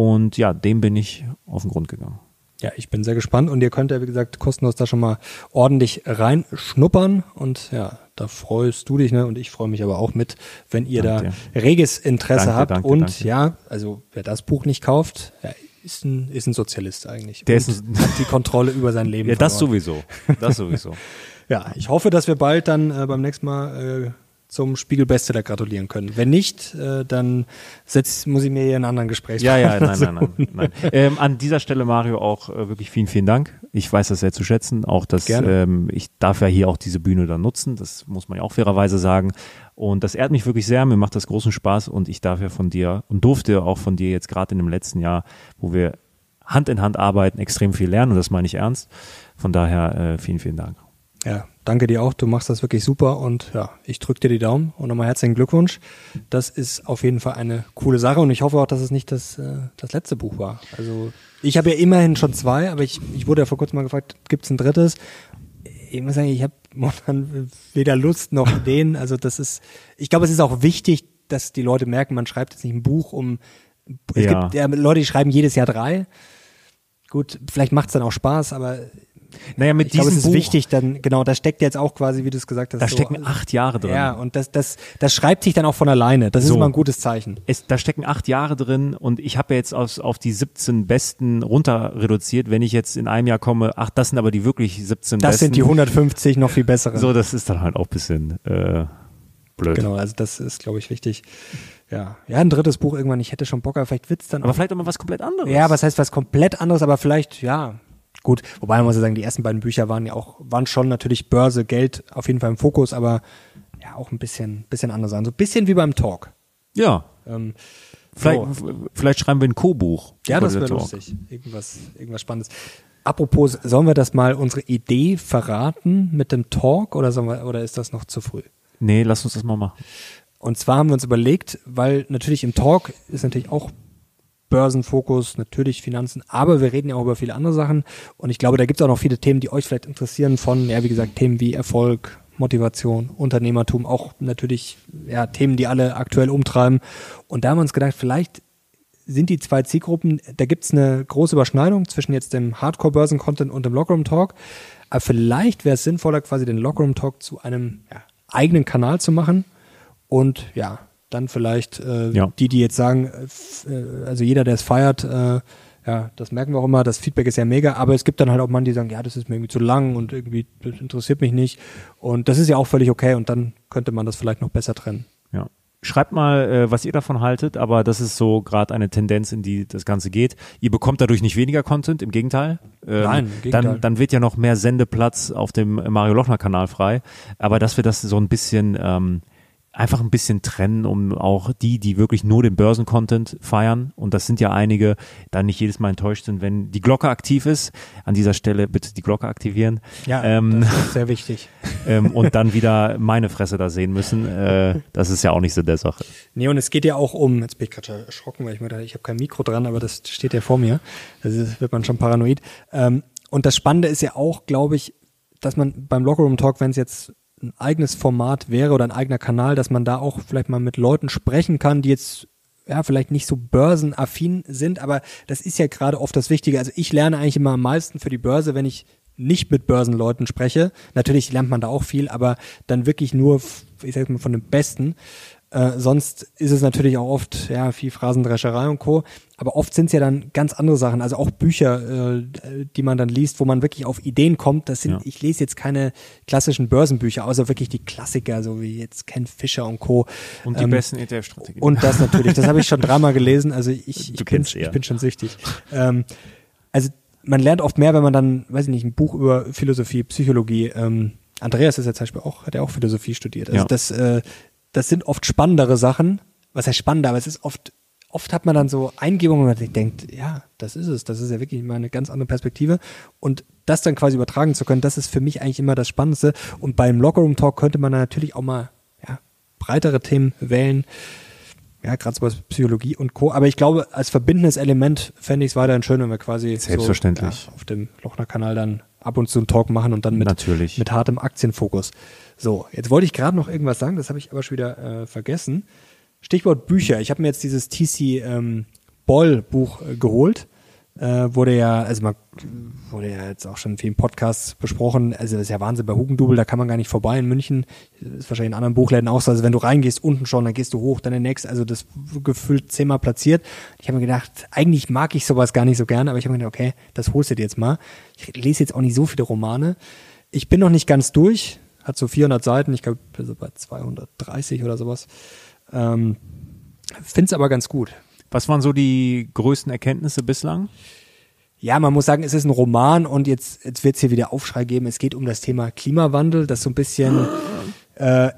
Und ja, dem bin ich auf den Grund gegangen. Ja, ich bin sehr gespannt und ihr könnt ja, wie gesagt, kostenlos da schon mal ordentlich reinschnuppern und ja, da freust du dich, ne? Und ich freue mich aber auch mit, wenn ihr danke da reges Interesse danke, habt. Danke, und ja, also wer das Buch nicht kauft, ja, ist ein, ist ein Sozialist eigentlich. Der und ist ein, hat die Kontrolle über sein Leben. Ja, verloren. das sowieso. Das sowieso. ja, ich hoffe, dass wir bald dann äh, beim nächsten Mal äh, zum Spiegelbestseller gratulieren können. Wenn nicht, äh, dann setz, muss ich mir hier einen anderen Gespräch Ja, ja, nein, nein, nein. nein. Ähm, an dieser Stelle, Mario, auch äh, wirklich vielen, vielen Dank. Ich weiß das sehr zu schätzen. Auch dass ähm, ich darf ja hier auch diese Bühne dann nutzen. Das muss man ja auch fairerweise sagen. Und das ehrt mich wirklich sehr. Mir macht das großen Spaß und ich darf ja von dir und durfte auch von dir jetzt gerade in dem letzten Jahr, wo wir Hand in Hand arbeiten, extrem viel lernen und das meine ich ernst. Von daher äh, vielen, vielen Dank. Ja, danke dir auch. Du machst das wirklich super und ja, ich drücke dir die Daumen und nochmal herzlichen Glückwunsch. Das ist auf jeden Fall eine coole Sache und ich hoffe auch, dass es nicht das, äh, das letzte Buch war. Also ich habe ja immerhin schon zwei, aber ich, ich wurde ja vor kurzem mal gefragt, gibt es ein drittes? Ich muss sagen, ich habe momentan weder Lust noch Ideen. Also das ist, ich glaube, es ist auch wichtig, dass die Leute merken, man schreibt jetzt nicht ein Buch um, es ja. gibt ja Leute, die schreiben jedes Jahr drei. Gut, vielleicht macht es dann auch Spaß, aber naja, mit ich diesem glaube, es ist Buch, wichtig, dann, genau, da steckt jetzt auch quasi, wie du es gesagt hast. Da so, stecken acht Jahre drin. Ja, und das, das, das schreibt sich dann auch von alleine. Das so. ist immer ein gutes Zeichen. Es, da stecken acht Jahre drin und ich habe ja jetzt aus, auf die 17 Besten runter reduziert. Wenn ich jetzt in einem Jahr komme, ach, das sind aber die wirklich 17 das Besten. Das sind die 150 noch viel bessere. So, das ist dann halt auch ein bisschen äh, blöd. Genau, also das ist, glaube ich, wichtig. Ja, ja, ein drittes Buch irgendwann. Ich hätte schon Bock, aber vielleicht wird's dann. Aber auch, vielleicht auch mal was komplett anderes. Ja, was heißt was komplett anderes, aber vielleicht, ja, Gut, wobei man muss ja sagen, die ersten beiden Bücher waren ja auch, waren schon natürlich Börse, Geld auf jeden Fall im Fokus, aber ja, auch ein bisschen, bisschen anders an. So ein bisschen wie beim Talk. Ja. Ähm, vielleicht, so. vielleicht schreiben wir ein Co-Buch. Ja, das wäre lustig. Irgendwas, irgendwas Spannendes. Apropos, sollen wir das mal unsere Idee verraten mit dem Talk oder sollen wir, oder ist das noch zu früh? Nee, lass uns das mal machen. Und zwar haben wir uns überlegt, weil natürlich im Talk ist natürlich auch Börsenfokus, natürlich Finanzen, aber wir reden ja auch über viele andere Sachen und ich glaube, da gibt es auch noch viele Themen, die euch vielleicht interessieren von, ja, wie gesagt, Themen wie Erfolg, Motivation, Unternehmertum, auch natürlich ja, Themen, die alle aktuell umtreiben. Und da haben wir uns gedacht, vielleicht sind die zwei Zielgruppen, da gibt es eine große Überschneidung zwischen jetzt dem Hardcore-Börsen-Content und dem Lockerroom-Talk. Aber vielleicht wäre es sinnvoller, quasi den Lockerroom-Talk zu einem ja, eigenen Kanal zu machen und ja, dann vielleicht äh, ja. die, die jetzt sagen, äh, also jeder, der es feiert, äh, ja, das merken wir auch immer, das Feedback ist ja mega, aber es gibt dann halt auch Mann, die sagen, ja, das ist mir irgendwie zu lang und irgendwie, das interessiert mich nicht. Und das ist ja auch völlig okay und dann könnte man das vielleicht noch besser trennen. Ja. Schreibt mal, äh, was ihr davon haltet, aber das ist so gerade eine Tendenz, in die das Ganze geht. Ihr bekommt dadurch nicht weniger Content, im Gegenteil. Ähm, Nein, im Gegenteil. Dann, dann wird ja noch mehr Sendeplatz auf dem Mario Lochner Kanal frei. Aber dass wir das so ein bisschen ähm, einfach ein bisschen trennen, um auch die, die wirklich nur den Börsencontent feiern, und das sind ja einige, dann nicht jedes Mal enttäuscht sind, wenn die Glocke aktiv ist. An dieser Stelle bitte die Glocke aktivieren. Ja, ähm, das ist sehr wichtig. ähm, und dann wieder meine Fresse da sehen müssen. Äh, das ist ja auch nicht so der Sache. Nee, und es geht ja auch um, jetzt bin ich gerade erschrocken, weil ich mir dachte, ich habe kein Mikro dran, aber das steht ja vor mir. Da wird man schon paranoid. Ähm, und das Spannende ist ja auch, glaube ich, dass man beim Lockerroom Talk, wenn es jetzt ein eigenes Format wäre oder ein eigener Kanal, dass man da auch vielleicht mal mit Leuten sprechen kann, die jetzt ja, vielleicht nicht so börsenaffin sind, aber das ist ja gerade oft das Wichtige. Also ich lerne eigentlich immer am meisten für die Börse, wenn ich nicht mit Börsenleuten spreche. Natürlich lernt man da auch viel, aber dann wirklich nur, ich sag mal, von dem Besten. Äh, sonst ist es natürlich auch oft, ja, viel Phrasendrescherei und Co. Aber oft sind es ja dann ganz andere Sachen, also auch Bücher, äh, die man dann liest, wo man wirklich auf Ideen kommt. Das sind, ja. ich lese jetzt keine klassischen Börsenbücher, außer wirklich die Klassiker, so wie jetzt Ken Fischer und Co. Und die ähm, besten ETF-Strategien. Und das natürlich, das habe ich schon dreimal gelesen, also ich, ich, bin, ich bin schon süchtig. Ähm, also man lernt oft mehr, wenn man dann, weiß ich nicht, ein Buch über Philosophie, Psychologie, ähm, Andreas ist ja zum Beispiel auch, hat ja auch Philosophie studiert. Also ja. das, äh, das sind oft spannendere Sachen. Was heißt spannend, aber es ist oft, oft hat man dann so Eingebungen, wo man denkt, ja, das ist es. Das ist ja wirklich mal eine ganz andere Perspektive. Und das dann quasi übertragen zu können, das ist für mich eigentlich immer das Spannendste. Und beim Lockerroom Talk könnte man dann natürlich auch mal, ja, breitere Themen wählen. Ja, gerade so was Psychologie und Co. Aber ich glaube, als verbindendes Element fände ich es weiterhin schön, wenn wir quasi Selbstverständlich. So, ja, auf dem Lochner-Kanal dann ab und zu einen Talk machen und dann mit, Natürlich. mit hartem Aktienfokus. So, jetzt wollte ich gerade noch irgendwas sagen, das habe ich aber schon wieder äh, vergessen. Stichwort Bücher. Ich habe mir jetzt dieses TC ähm, Boll Buch äh, geholt. Äh, wurde ja, also man wurde ja jetzt auch schon in vielen Podcasts besprochen. Also das ist ja Wahnsinn bei Hugendubel, da kann man gar nicht vorbei in München. Ist wahrscheinlich in anderen Buchläden auch so. Also wenn du reingehst, unten schon, dann gehst du hoch, dann der nächste. Also das gefühlt zehnmal platziert. Ich habe mir gedacht, eigentlich mag ich sowas gar nicht so gerne, aber ich habe mir gedacht, okay, das holst du dir jetzt mal. Ich lese jetzt auch nicht so viele Romane. Ich bin noch nicht ganz durch hat so 400 Seiten, ich glaube so bei 230 oder sowas. Ähm, Finde es aber ganz gut. Was waren so die größten Erkenntnisse bislang? Ja, man muss sagen, es ist ein Roman und jetzt, jetzt wird es hier wieder Aufschrei geben. Es geht um das Thema Klimawandel, das so ein bisschen, äh,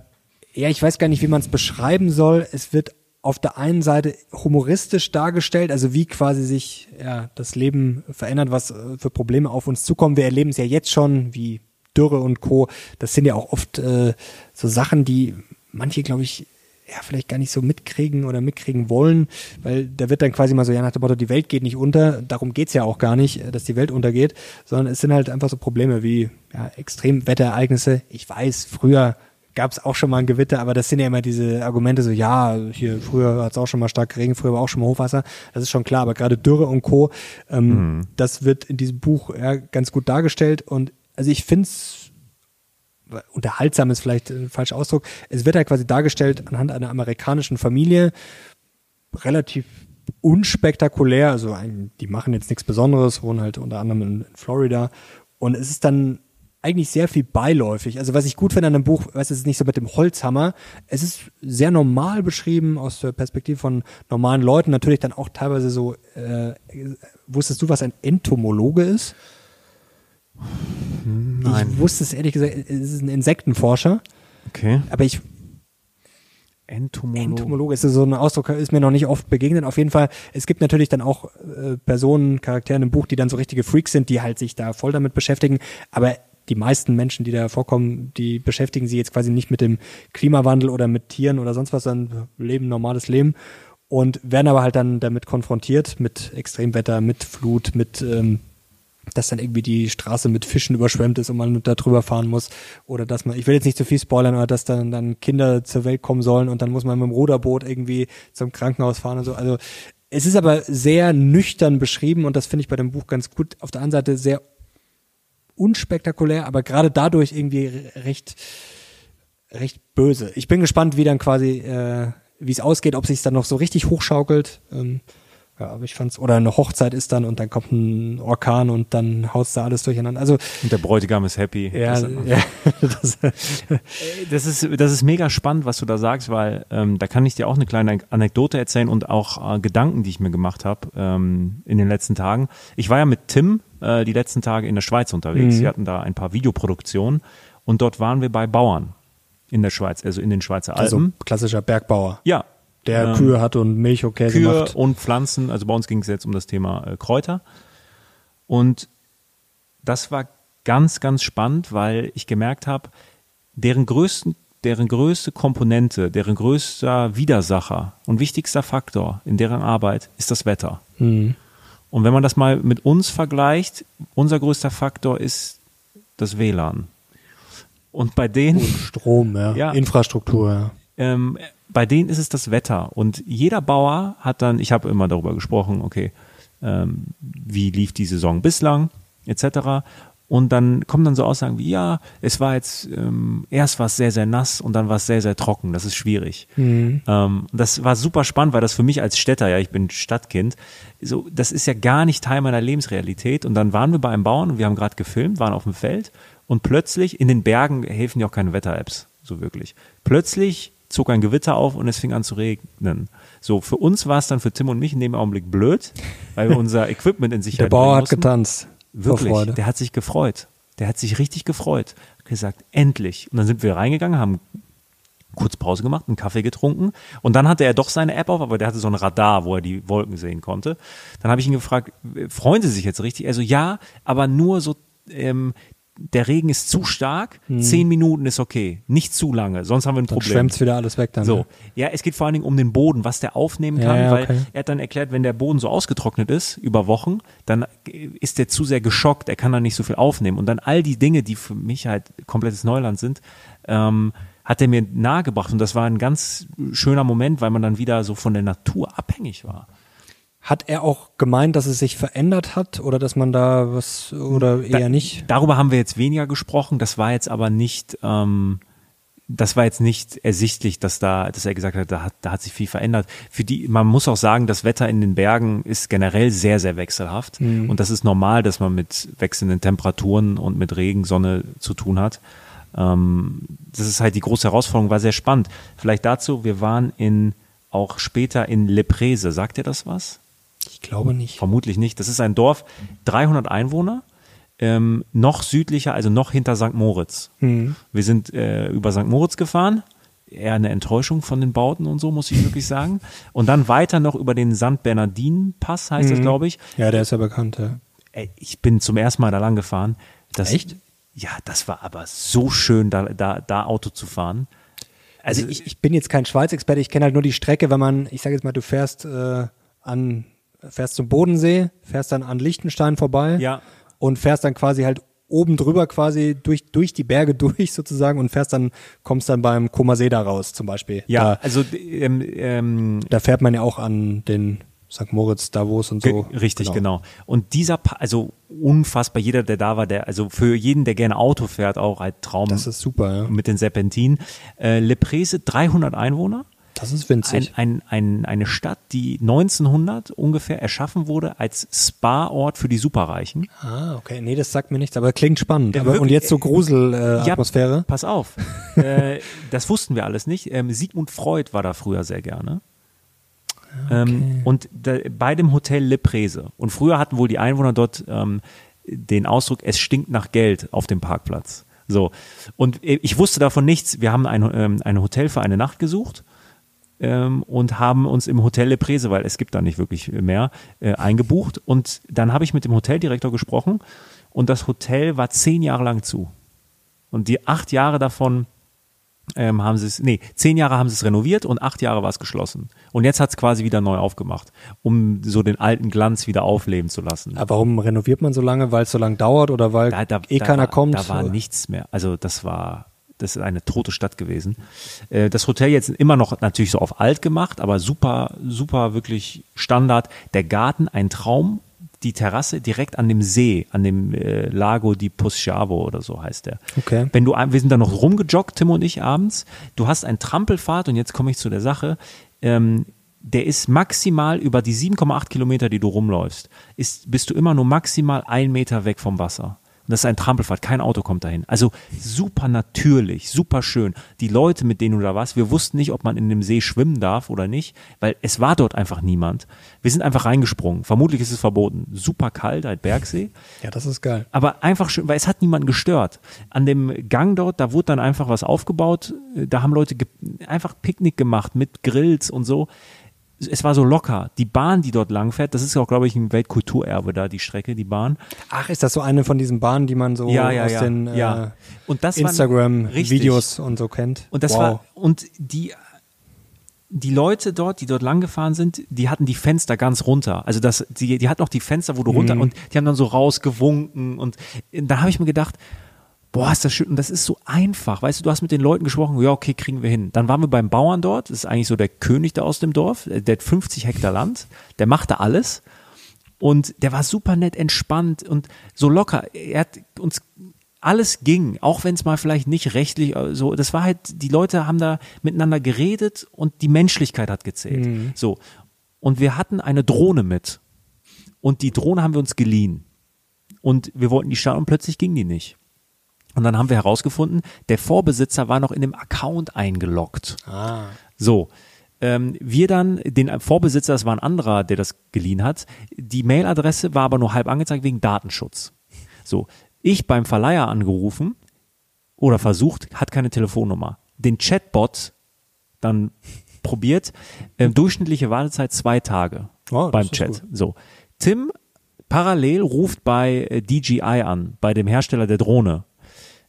ja, ich weiß gar nicht, wie man es beschreiben soll. Es wird auf der einen Seite humoristisch dargestellt, also wie quasi sich ja, das Leben verändert, was äh, für Probleme auf uns zukommen. Wir erleben es ja jetzt schon, wie Dürre und Co. Das sind ja auch oft äh, so Sachen, die manche, glaube ich, ja, vielleicht gar nicht so mitkriegen oder mitkriegen wollen, weil da wird dann quasi mal so, ja, nach dem Motto, die Welt geht nicht unter, darum geht's ja auch gar nicht, äh, dass die Welt untergeht, sondern es sind halt einfach so Probleme wie ja, Extremwetterereignisse. Ich weiß, früher gab es auch schon mal ein Gewitter, aber das sind ja immer diese Argumente so, ja, hier früher hat es auch schon mal stark geregnet, früher war auch schon mal Hochwasser, das ist schon klar, aber gerade Dürre und Co., ähm, mhm. das wird in diesem Buch ja, ganz gut dargestellt und also ich finde es unterhaltsam ist vielleicht ein falscher Ausdruck. Es wird ja halt quasi dargestellt anhand einer amerikanischen Familie, relativ unspektakulär, also ein, die machen jetzt nichts Besonderes, wohnen halt unter anderem in, in, Florida und es ist dann eigentlich sehr viel beiläufig. Also was ich gut finde an dem Buch, weißt du, es ist nicht so mit dem Holzhammer, es ist sehr normal beschrieben aus der Perspektive von normalen Leuten, natürlich dann auch teilweise so, äh, wusstest du, was ein Entomologe ist? Nein. Ich wusste es ehrlich gesagt, es ist ein Insektenforscher. Okay. Aber ich. Entomologe. Entomologe ist so ein Ausdruck, ist mir noch nicht oft begegnet. Auf jeden Fall, es gibt natürlich dann auch äh, Personen, Charaktere im Buch, die dann so richtige Freaks sind, die halt sich da voll damit beschäftigen. Aber die meisten Menschen, die da vorkommen, die beschäftigen sich jetzt quasi nicht mit dem Klimawandel oder mit Tieren oder sonst was, sondern leben normales Leben und werden aber halt dann damit konfrontiert mit Extremwetter, mit Flut, mit ähm, dass dann irgendwie die Straße mit Fischen überschwemmt ist und man da drüber fahren muss. Oder dass man, ich will jetzt nicht zu viel spoilern, aber dass dann, dann Kinder zur Welt kommen sollen und dann muss man mit dem Ruderboot irgendwie zum Krankenhaus fahren und so. Also es ist aber sehr nüchtern beschrieben und das finde ich bei dem Buch ganz gut. Auf der einen Seite sehr unspektakulär, aber gerade dadurch irgendwie recht, recht böse. Ich bin gespannt, wie dann quasi, äh, wie es ausgeht, ob sich dann noch so richtig hochschaukelt. Ähm, ja, aber ich fand's, oder eine Hochzeit ist dann und dann kommt ein Orkan und dann haust da alles durcheinander. Also. Und der Bräutigam ist happy. Ja, das, ja, das, das, ist, das ist mega spannend, was du da sagst, weil ähm, da kann ich dir auch eine kleine Anekdote erzählen und auch äh, Gedanken, die ich mir gemacht habe ähm, in den letzten Tagen. Ich war ja mit Tim äh, die letzten Tage in der Schweiz unterwegs. Mhm. Wir hatten da ein paar Videoproduktionen und dort waren wir bei Bauern in der Schweiz, also in den Schweizer also Alpen. Also klassischer Bergbauer. Ja, der ähm, Kühe hat und Milch Käse Kühe macht. und Pflanzen, also bei uns ging es jetzt um das Thema äh, Kräuter. Und das war ganz, ganz spannend, weil ich gemerkt habe, deren größten deren größte Komponente, deren größter Widersacher und wichtigster Faktor in deren Arbeit ist das Wetter. Mhm. Und wenn man das mal mit uns vergleicht, unser größter Faktor ist das WLAN. Und bei denen, Und Strom, ja. Ja. Infrastruktur, ja. ähm, bei denen ist es das Wetter. Und jeder Bauer hat dann, ich habe immer darüber gesprochen, okay, ähm, wie lief die Saison bislang, etc. Und dann kommen dann so Aussagen wie, ja, es war jetzt, ähm, erst war es sehr, sehr nass und dann war es sehr, sehr trocken. Das ist schwierig. Ähm, das war super spannend, weil das für mich als Städter, ja, ich bin Stadtkind, so, das ist ja gar nicht Teil meiner Lebensrealität. Und dann waren wir bei einem Bauern und wir haben gerade gefilmt, waren auf dem Feld und plötzlich in den Bergen helfen ja auch keine Wetter-Apps, so wirklich. Plötzlich zog ein Gewitter auf und es fing an zu regnen. So, für uns war es dann für Tim und mich in dem Augenblick blöd, weil wir unser Equipment in Sicherheit Der Bauer hat getanzt. Wirklich, der hat sich gefreut. Der hat sich richtig gefreut. Hat gesagt, endlich. Und dann sind wir reingegangen, haben kurz Pause gemacht, einen Kaffee getrunken und dann hatte er doch seine App auf, aber der hatte so ein Radar, wo er die Wolken sehen konnte. Dann habe ich ihn gefragt, freuen Sie sich jetzt richtig? Also ja, aber nur so, ähm, der Regen ist zu stark, zehn Minuten ist okay, nicht zu lange, sonst haben wir ein Hm. Dann Problem. schwemmt's wieder alles weg dann. So, ne? ja, es geht vor allen Dingen um den Boden, was der aufnehmen Ja, kann, ja, weil okay. er hat dann erklärt, wenn der Boden so ausgetrocknet ist über Wochen, dann ist der zu sehr geschockt, er kann dann nicht so viel aufnehmen und dann all die Dinge, die für mich halt komplettes Neuland sind, ähm, hat er mir nahegebracht und das war ein ganz schöner Moment, weil man dann wieder so von der Natur abhängig war. Hat er auch gemeint, dass es sich verändert hat oder dass man da was oder eher nicht? Darüber haben wir jetzt weniger gesprochen. Das war jetzt aber nicht, ähm, das war jetzt nicht ersichtlich, dass da, dass er gesagt hat, da hat, da hat sich viel verändert. Für die, man muss auch sagen, das Wetter in den Bergen ist generell sehr, sehr wechselhaft. Und das ist normal, dass man mit wechselnden Temperaturen und mit Regen, Sonne zu tun hat. Ähm, das ist halt die große Herausforderung, war sehr spannend. Vielleicht dazu, wir waren in, auch später in Le Prese. Sagt ihr das was? Ich glaube nicht. Vermutlich nicht. Das ist ein Dorf, 300 Einwohner, ähm, noch südlicher, also noch hinter St. Moritz. Wir sind äh, über St. Moritz gefahren. Eher eine Enttäuschung von den Bauten und so, muss ich wirklich sagen. Und dann weiter noch über den St. Bernardin-Pass, heißt das, glaube ich. Ja, der ist ja bekannt, ja. Ey, ich bin zum ersten Mal da lang gefahren. Das, Echt? Ja, das war aber so schön, da, da, da Auto zu fahren. Also ich, ich bin jetzt kein Schweiz-Experte, ich kenne halt nur die Strecke, wenn man, ich sage jetzt mal, du fährst äh, an, fährst zum Bodensee, fährst dann an Liechtenstein vorbei Ja. und fährst dann quasi halt oben drüber quasi durch, durch die Berge durch sozusagen und fährst dann, kommst dann beim Koma See da raus zum Beispiel. Ja, Da, also ähm, ähm, da fährt man ja auch an den St. Moritz, Davos und so. Richtig, genau. Und dieser, Pa- also unfassbar, jeder, der da war, der, also für jeden, der gerne Auto fährt, auch ein Traum Das ist super, ja. mit den Serpentinen. Äh, Le Prese, 300 Einwohner. Das ist Ein, winzig. ein, ein, eine Stadt, die 1900 ungefähr erschaffen wurde als Spa-Ort für die Superreichen. ah, okay. Nee, das sagt mir nichts, aber klingt spannend. Ja, aber, und jetzt so Grusel-Atmosphäre. Äh, Atmosphäre. pass auf. äh, das wussten wir alles nicht. Ähm, Sigmund Freud war da früher sehr gerne. Ähm, und da, bei dem Hotel Le Prese. Und früher hatten wohl die Einwohner dort ähm, den Ausdruck, es stinkt nach Geld auf dem Parkplatz. So. Und äh, ich wusste davon nichts. Wir haben ein, ähm, ein Hotel für eine Nacht gesucht ähm, und haben uns im Hotel Le Prese, weil es gibt da nicht wirklich mehr, äh, eingebucht. Und dann habe ich mit dem Hoteldirektor gesprochen und das Hotel war zehn Jahre lang zu. Und die acht Jahre davon ähm, haben sie es, nee, zehn Jahre haben sie es renoviert und acht Jahre war es geschlossen. Und jetzt hat es quasi wieder neu aufgemacht, um so den alten Glanz wieder aufleben zu lassen. Aber warum renoviert man so lange? Weil es so lange dauert oder weil Da, da, eh da keiner war, kommt? Da war nichts mehr. Also das war, das ist eine tote Stadt gewesen. Äh, Das Hotel jetzt immer noch natürlich so auf alt gemacht, aber super, super wirklich Standard. Der Garten, ein Traum. Die Terrasse direkt an dem See, an dem äh, Lago di Posciavo oder so heißt der. Okay. Wenn du, wir sind da noch rumgejoggt, Tim und ich abends. Du hast einen Trampelpfad und jetzt komme ich zu der Sache. Ähm, der ist maximal über die 7,8 Kilometer, die du rumläufst, ist, bist du immer nur maximal ein Meter weg vom Wasser. Und das ist ein Trampelpfad, kein Auto kommt dahin. Also super natürlich, super schön. Die Leute, mit denen du da warst, wir wussten nicht, ob man in dem See schwimmen darf oder nicht, weil es war dort einfach niemand. Wir sind einfach reingesprungen. Vermutlich ist es verboten. Super kalt, ein Bergsee. Ja, das ist geil. Aber einfach schön, weil es hat niemanden gestört. An dem Gang dort, da wurde dann einfach was aufgebaut. Da haben Leute einfach Picknick gemacht mit Grills und so. Es war so locker. Die Bahn, die dort langfährt, das ist auch, glaube ich, ein Weltkulturerbe da, die Strecke, die Bahn. Ach, ist das so eine von diesen Bahnen, die man so Ja, ja, aus ja, den. Äh, Und das waren- Instagram-Videos und so kennt? Und das wow. war, und die, die Leute dort, die dort lang gefahren sind, die hatten die Fenster ganz runter. Also das, die, die hatten auch die Fenster, wo du runter, und die haben dann so rausgewunken. Und da habe ich mir gedacht, boah, ist das schön. Und das ist so einfach. Weißt du, du hast mit den Leuten gesprochen, ja, okay, kriegen wir hin. Dann waren wir beim Bauern dort, das ist eigentlich so der König da aus dem Dorf, der hat 50 Hektar Land, der machte alles. Und der war super nett, entspannt und so locker. Er hat uns alles ging, auch wenn es mal vielleicht nicht rechtlich äh, so, das war halt, die Leute haben da miteinander geredet und die Menschlichkeit hat gezählt. So. Und wir hatten eine Drohne mit. Und die Drohne haben wir uns geliehen. Und wir wollten die starten und plötzlich ging die nicht. Und dann haben wir herausgefunden, der Vorbesitzer war noch in dem Account eingeloggt. Ah. So. Ähm, wir dann, den Vorbesitzer, das war ein anderer, der das geliehen hat. Die Mailadresse war aber nur halb angezeigt wegen Datenschutz. So. Ich beim Verleiher angerufen oder versucht, hat keine Telefonnummer. Den Chatbot dann probiert. Ähm, durchschnittliche Wartezeit zwei Tage Oh, beim Chat. So. Tim parallel ruft bei äh, DJI an, bei dem Hersteller der Drohne.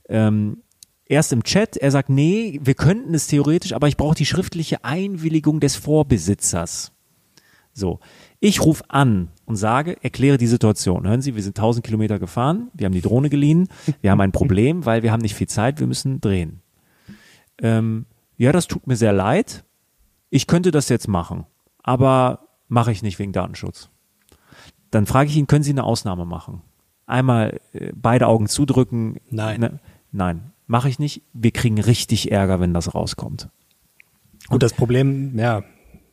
Ähm, erst im Chat, er sagt, nee, wir könnten es theoretisch, aber ich brauche die schriftliche Einwilligung des Vorbesitzers. So, ich rufe an und sage, erkläre die Situation. Hören Sie, wir sind 1000 Kilometer gefahren, wir haben die Drohne geliehen, wir haben ein Problem, weil wir haben nicht viel Zeit, wir müssen drehen. Ähm, ja, das tut mir sehr leid. Ich könnte das jetzt machen, aber mache ich nicht wegen Datenschutz. Dann frage ich ihn, können Sie eine Ausnahme machen? Einmal äh, beide Augen zudrücken. Nein. Ne, nein, mache ich nicht. Wir kriegen richtig Ärger, wenn das rauskommt. Und das Problem, ja,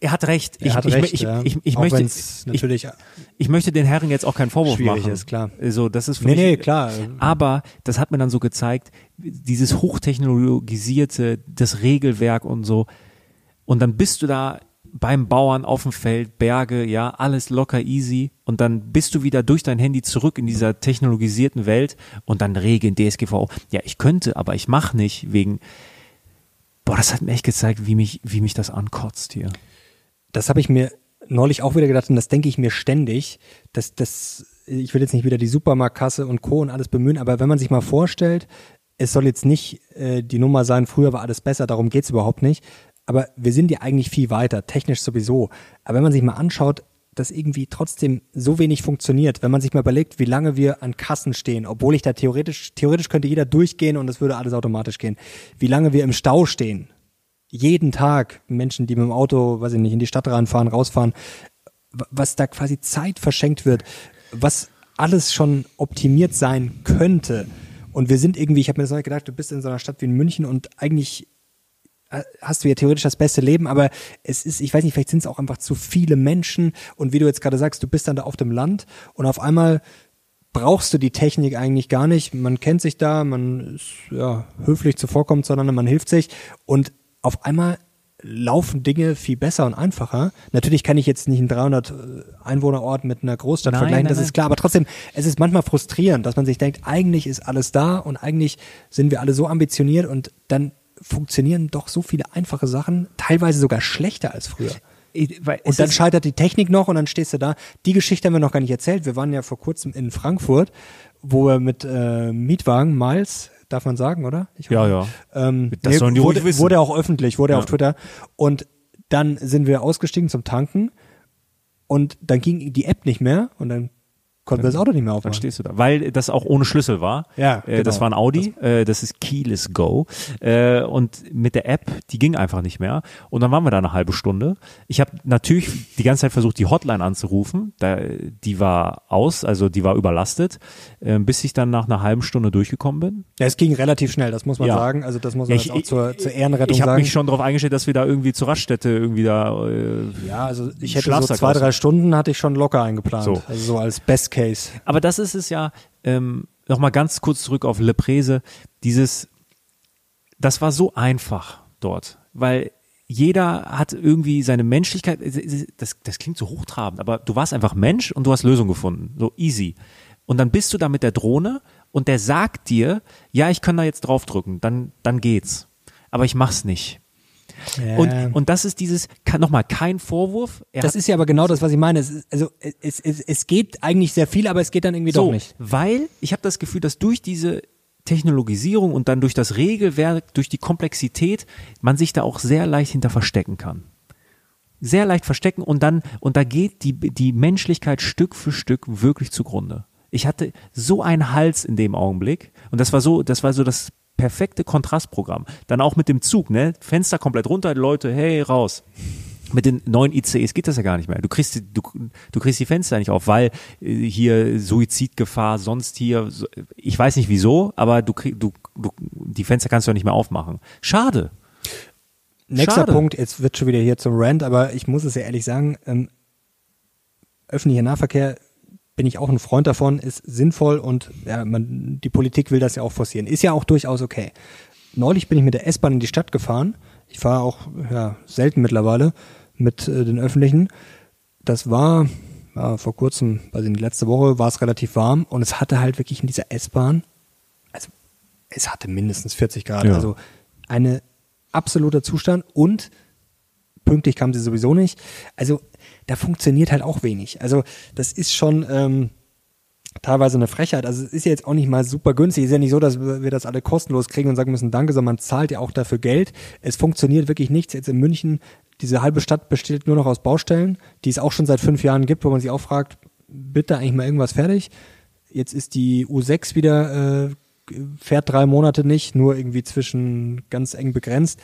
Er hat recht. er ich, hat ich, recht. ich, ja. ich, ich, möchte, natürlich ich möchte den Herren jetzt auch keinen Vorwurf Schwierig machen. ist, klar. So, das ist für Nee, mich, nee, klar. Aber das hat mir dann so gezeigt, dieses hochtechnologisierte, das Regelwerk und so. Und dann bist du da beim Bauern auf dem Feld, Berge, ja, alles locker easy. Und dann bist du wieder durch dein Handy zurück in dieser technologisierten Welt und dann Regeln, DSGVO. Ja, ich könnte, aber ich mache nicht wegen. Boah, das hat mir echt gezeigt, wie mich, wie mich das ankotzt hier. das habe ich mir neulich auch wieder gedacht und das denke ich mir ständig, dass das, ich will jetzt nicht wieder die Supermarktkasse und Co. und alles bemühen, aber wenn man sich mal vorstellt, es soll jetzt nicht äh, die Nummer sein, früher war alles besser, darum geht's überhaupt nicht, aber wir sind ja eigentlich viel weiter, technisch sowieso. Aber wenn man sich mal anschaut, dass irgendwie trotzdem so wenig funktioniert, wenn man sich mal überlegt, wie lange wir an Kassen stehen, obwohl ich da theoretisch, theoretisch könnte jeder durchgehen und es würde alles automatisch gehen, wie lange wir im Stau stehen, jeden Tag Menschen, die mit dem Auto, weiß ich nicht, in die Stadt reinfahren, rausfahren, was da quasi Zeit verschenkt wird, was alles schon optimiert sein könnte. Und wir sind irgendwie, ich habe mir das neu gedacht, du bist in so einer Stadt wie in München und eigentlich hast du ja theoretisch das beste Leben, aber es ist, ich weiß nicht, vielleicht sind es auch einfach zu viele Menschen und wie du jetzt gerade sagst, du bist dann da auf dem Land und auf einmal brauchst du die Technik eigentlich gar nicht. Man kennt sich da, man ist ja höflich zuvorkommt, sondern man hilft sich und auf einmal laufen Dinge viel besser und einfacher. Natürlich kann ich jetzt nicht einen 300 Einwohnerort mit einer Großstadt Nein, vergleichen, nein, das nein. ist klar, aber trotzdem, es ist manchmal frustrierend, dass man sich denkt, eigentlich ist alles da und eigentlich sind wir alle so ambitioniert und dann funktionieren doch so viele einfache Sachen, teilweise sogar schlechter als früher. Und dann scheitert die Technik noch und dann stehst du da. Die Geschichte haben wir noch gar nicht erzählt. Wir waren ja vor kurzem in Frankfurt, wo wir mit äh, Mietwagen, Miles, darf man sagen, oder? Ich Ja, ja. Ähm, Das sollen die wurde, wissen. wurde auch öffentlich, wurde Ja. auf Twitter. Und dann sind wir ausgestiegen zum Tanken und dann ging die App nicht mehr und dann konnten wir das Auto nicht mehr Dann aufmachen. stehst du da. Weil das auch ohne Schlüssel war. Ja, Äh, Das genau. war ein Audi, äh, das ist Keyless Go. Äh, und mit der App, die ging einfach nicht mehr. Und dann waren wir da eine halbe Stunde. Ich habe natürlich die ganze Zeit versucht, die Hotline anzurufen. Da, die war aus, also die war überlastet, äh, bis ich dann nach einer halben Stunde durchgekommen bin. Ja, es ging relativ schnell, das muss man Ja. sagen. Also das muss man Ja, jetzt auch zur, zur Ehrenrettung ich habe sagen. mich schon darauf eingestellt, dass wir da irgendwie zur Raststätte irgendwie da. Äh, ja, also ich hätte so zwei, drei Stunden hatte ich schon locker eingeplant. So. Also so als Best Case. Aber das ist es ja, ähm, nochmal ganz kurz zurück auf Le Prese, dieses, das war so einfach dort, weil jeder hat irgendwie seine Menschlichkeit, das, das klingt so hochtrabend, aber du warst einfach Mensch und du hast Lösungen gefunden, so easy. Und dann bist du da mit der Drohne und der sagt dir, ja, ich kann da jetzt draufdrücken, dann, dann geht's. Aber ich mach's nicht. Ja. Und, und das ist dieses, nochmal, kein Vorwurf. Er Das hat- ist ja aber genau das, was ich meine. Es also es, es, es geht eigentlich sehr viel, aber es geht dann irgendwie so, doch nicht. weil ich habe das Gefühl, dass durch diese Technologisierung und dann durch das Regelwerk, durch die Komplexität, man sich da auch sehr leicht hinter verstecken kann. Sehr leicht verstecken und dann, und da geht die, die Menschlichkeit Stück für Stück wirklich zugrunde. Ich hatte so einen Hals in dem Augenblick und das war so, das war so das perfekte Kontrastprogramm. Dann auch mit dem Zug, ne? Fenster komplett runter, Leute, hey, raus. Mit den neuen ICEs geht das ja gar nicht mehr. Du kriegst, die- du, du kriegst die Fenster nicht auf, weil äh, hier Suizidgefahr, sonst hier, ich weiß nicht wieso, aber du, krieg, du, du die Fenster kannst du ja nicht mehr aufmachen. Schade. Nächster Schade. Punkt, jetzt wird schon wieder hier zum Rant, aber ich muss es ja ehrlich sagen, ähm, öffentlicher Nahverkehr bin ich auch ein Freund davon, ist sinnvoll und ja, man, die Politik will das ja auch forcieren. Ist ja auch durchaus okay. Neulich bin ich mit der S-Bahn in die Stadt gefahren. Ich fahre auch ja, selten mittlerweile mit äh, den Öffentlichen. Das war ja, vor kurzem, ich nicht, letzte Woche war es relativ warm und es hatte halt wirklich in dieser S-Bahn, also es hatte mindestens 40 Grad. Ja. Also eine absoluter Zustand und pünktlich kam sie sowieso nicht. Also da funktioniert halt auch wenig. Also das ist schon ähm, teilweise eine Frechheit. Also es ist ja jetzt auch nicht mal super günstig. Es ist ja nicht so, dass wir das alle kostenlos kriegen und sagen müssen, danke, sondern man zahlt ja auch dafür Geld. Es funktioniert wirklich nichts. Jetzt in München, diese halbe Stadt besteht nur noch aus Baustellen, die es auch schon seit fünf Jahren gibt, wo man sich auch fragt, bitte eigentlich mal irgendwas fertig. Jetzt ist die U6 wieder, äh, fährt drei Monate nicht, nur irgendwie zwischen ganz eng begrenzt.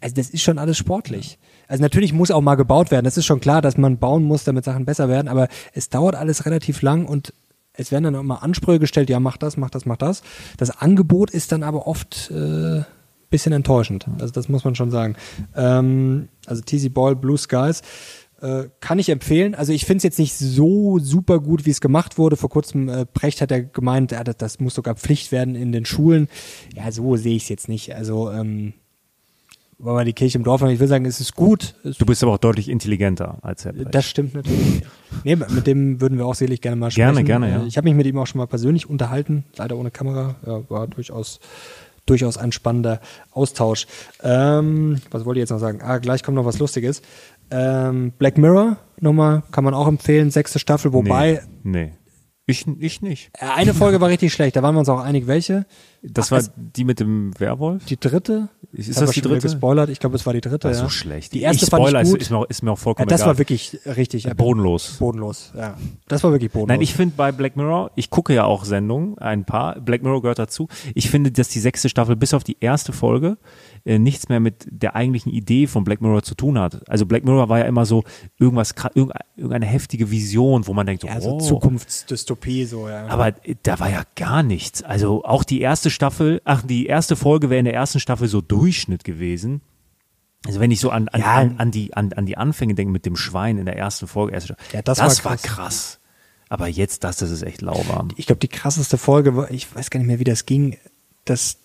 Also das ist schon alles sportlich. Also natürlich muss auch mal gebaut werden. Das ist schon klar, dass man bauen muss, damit Sachen besser werden, aber es dauert alles relativ lang und es werden dann immer Ansprüche gestellt, ja, mach das, mach das, mach das. Das Angebot ist dann aber oft äh, bisschen enttäuschend. Also das muss man schon sagen. Ähm, also TZ Ball, Blue Skies. Äh, kann ich empfehlen. Also ich finde es jetzt nicht so super gut, wie es gemacht wurde. Vor kurzem, äh, Precht hat ja gemeint, ja, das, das muss sogar Pflicht werden in den Schulen. Ja, so sehe ich es jetzt nicht. Also ähm, wollen wir die Kirche im Dorf haben. Ich will sagen, es ist gut. Es, Du bist aber auch deutlich intelligenter als Herr Brecht. das stimmt natürlich. Nee, mit dem würden wir auch selig gerne mal sprechen. Gerne, gerne, ja. Ich habe mich mit ihm auch schon mal persönlich unterhalten, leider ohne Kamera. Ja, war durchaus, durchaus ein spannender Austausch. Ähm, was wollte ich jetzt noch sagen? Ah, gleich kommt noch was Lustiges. Ähm, Black Mirror, nochmal, kann man auch empfehlen, sechste Staffel, wobei Nee. nee. Ich, ich nicht. äh, eine Folge war richtig schlecht, da waren wir uns auch einig, welche. Das Ach, war die mit dem Werwolf? Die dritte? Ist Jetzt das die dritte? gespoilert, ich glaube, es war die dritte. War ja. so schlecht. Die erste ich fand Spoiler ich ist, gut. ist, mir, auch- ist mir auch ja, vollkommen das egal. war wirklich richtig. bodenlos. Bodenlos, ja. Das war wirklich bodenlos. Nein, ich finde bei Black Mirror, ich gucke ja auch Sendungen, ein paar, Black Mirror gehört dazu. Ich finde, dass die sechste Staffel bis auf die erste Folge äh, nichts mehr mit der eigentlichen Idee von Black Mirror zu tun hat. Also Black Mirror war ja immer so irgendwas, irgendeine, heftige Vision, wo man denkt, so, ja, so oh, Zukunftsdystopie, so, ja. aber äh, da war ja gar nichts. Also auch die erste Staffel, ach, die erste Folge wäre in der ersten Staffel so Durchschnitt gewesen. Also wenn ich so an, an, Ja. an, an, die, an, an die Anfänge denke mit dem Schwein in der ersten Folge, erste Ja, das war war krass. krass. Aber jetzt das, das ist echt lauwarm. ich glaube, die krasseste Folge war, ich weiß gar nicht mehr, wie das ging, dass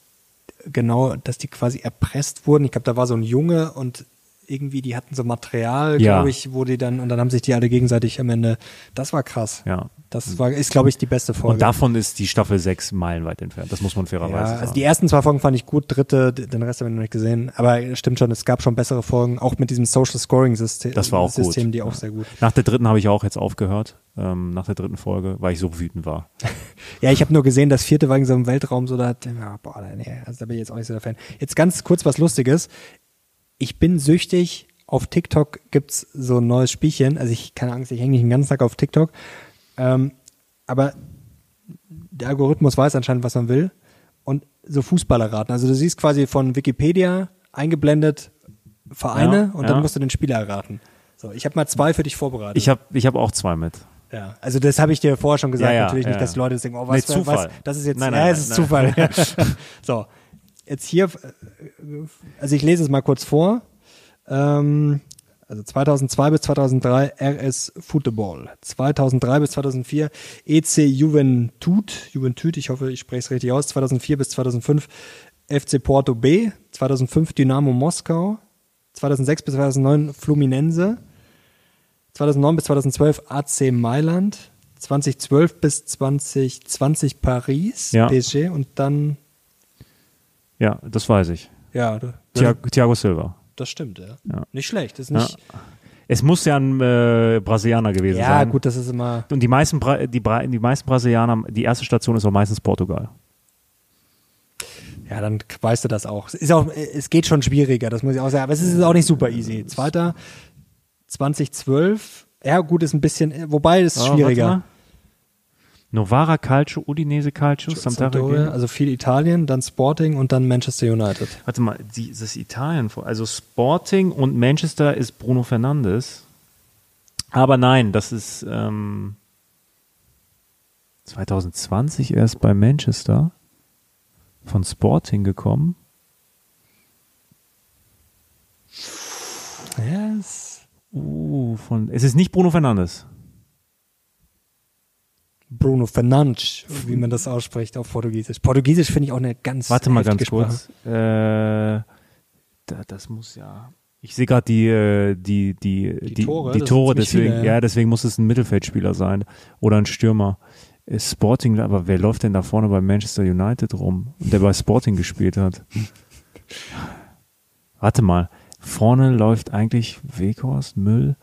genau, dass die quasi erpresst wurden. Ich glaube, da war so ein Junge und irgendwie, die hatten so Material, Ja. glaube ich, wo die dann, und dann haben sich die alle gegenseitig am Ende, das war krass. Ja. Das war, ist, glaube ich, die beste Folge. Und davon ist die Staffel 6 meilenweit entfernt. Das muss man ja, fairerweise sagen. also die ersten zwei Folgen fand ich gut, dritte, den Rest habe ich noch nicht gesehen. Aber stimmt schon, es gab schon bessere Folgen, auch mit diesem Social Scoring System. das war auch System, gut. die auch Ja. sehr gut. Nach der dritten habe ich auch jetzt aufgehört. Ähm, nach der dritten Folge, weil ich so wütend war. Ja, ich habe nur gesehen, das vierte war in so einem Weltraum, so da, ja, boah, nee, also da bin ich jetzt auch nicht so der Fan. Jetzt ganz kurz was Lustiges. Ich bin süchtig. Auf TikTok gibt's so ein neues Spielchen. Also ich keine Angst, ich hänge nicht den ganzen Tag auf TikTok. Ähm, aber der Algorithmus weiß anscheinend, was man will. Und so Fußballer raten. Also du siehst quasi von Wikipedia eingeblendet Vereine Ja, und ja. dann musst du den Spieler erraten. So, ich habe mal zwei für dich vorbereitet. Ich habe ich hab auch zwei mit. Ja, also das habe ich dir vorher schon gesagt, Ja, natürlich nicht, dass die Leute denken, oh, Nee, was, Zufall. was, das ist jetzt, Nein, ja, nein, es ist nein, Zufall. so, jetzt hier, äh, also ich lese es mal kurz vor. Ähm, also 2002 bis 2003 RS Football, 2003 bis 2004 EC Juventud, Juventud, ich hoffe, ich spreche es richtig aus, 2004 bis 2005 FC Porto B, 2005 Dynamo Moskau, 2006 bis 2009 Fluminense, 2009 bis 2012 AC Mailand, 2012 bis 2020 Paris, Ja. PSG und dann, Ja, das weiß ich. ja, Thiago, Thiago Silva. Das stimmt, ja. Ja. Nicht schlecht, ist nicht. Es muss ja ein äh, Brasilianer gewesen Ja, sein. gut, das ist immer. Und die meisten, Bra die, Bra die meisten Brasilianer, die erste Station ist auch meistens Portugal. Ja, dann weißt du das auch. Es Ist auch, es geht schon schwieriger, das muss ich auch sagen. Aber es ist auch nicht super easy. Zweiter, 2012. Ja, gut, ist ein bisschen, wobei es ist Oh, schwieriger. Novara Calcio, Udinese Calcio, Sampdoria. Sampdoria, also viel Italien, dann Sporting und dann Manchester United. Warte mal, die, das ist Italien. Also Sporting und Manchester ist Bruno Fernandes. Aber nein, das ist ähm, 2020 erst bei Manchester von Sporting gekommen. Yes. Uh, von, es ist nicht Bruno Fernandes. Bruno Fernandes, wie man das ausspricht auf Portugiesisch. Portugiesisch finde ich auch eine ganz Warte mal ganz Sprache. kurz. Äh, da, das muss ja. Ich sehe gerade die, äh, die, die, die, Tore, die Tore sind ziemlich deswegen, viele, ja. ja. deswegen muss es ein Mittelfeldspieler sein oder ein Stürmer. Sporting, aber wer läuft denn da vorne bei Manchester United rum, der bei Sporting gespielt hat? Warte mal, vorne läuft eigentlich Weghorst, Müll,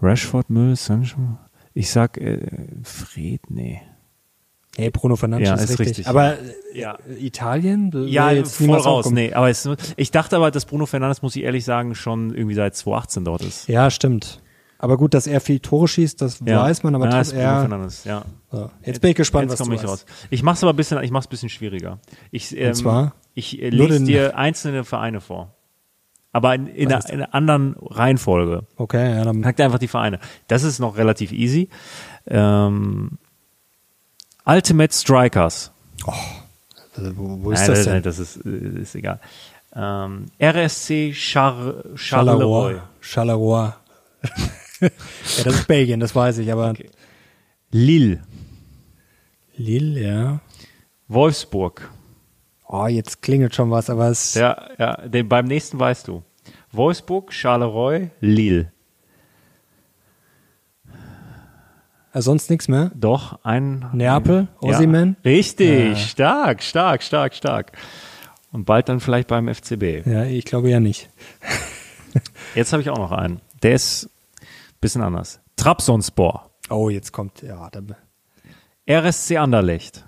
Rashford, Müll, Sancho. Ich sag äh, Fred, nee. Hey, Bruno Fernandes Ja, ist, ist richtig. richtig. Aber Ja. äh, Italien? wäre Ja, jetzt voll raus. Nee, aber es, ich dachte aber, dass Bruno Fernandes, muss ich ehrlich sagen, schon irgendwie seit 2018 dort ist. Ja, stimmt. Aber gut, dass er viel Tore schießt, das weiß man, aber ja, ist trotzdem. Bruno Ja, Fernandes, ja. so. Jetzt bin ich gespannt, Jetzt was komme du ich raus. Ich mach's aber ein bisschen, ich mach's ein bisschen schwieriger. Ich, ähm, zwar? ich äh, lese dir einzelne Vereine vor. Aber in, in, einer, in einer anderen Reihenfolge. Okay, ja, dann Pack dir einfach die Vereine. Das ist noch relativ easy. Ähm, Ultimate Strikers. also, wo, wo ist Nein, das denn? nein, das ist, äh, ist egal. Ähm, RSC Char Charleroi. Charleroi. Charleroi. ja, das ist Belgien, das weiß ich, aber Okay. Lille. Lille, ja. Wolfsburg. Oh, jetzt klingelt schon was, aber es Ja, ja, den, beim nächsten weißt du. Wolfsburg, Charleroi, Lille. äh, sonst nichts mehr. Doch, ein. Neapel, Ja. Osimhen? Richtig, Ja. stark, stark, stark, stark. Und bald dann vielleicht beim FCB. Ja, ich glaube ja nicht. Jetzt habe ich auch noch einen. Der ist ein bisschen anders. Trabzonspor. Oh, jetzt kommt, ja, da, RSC Anderlecht.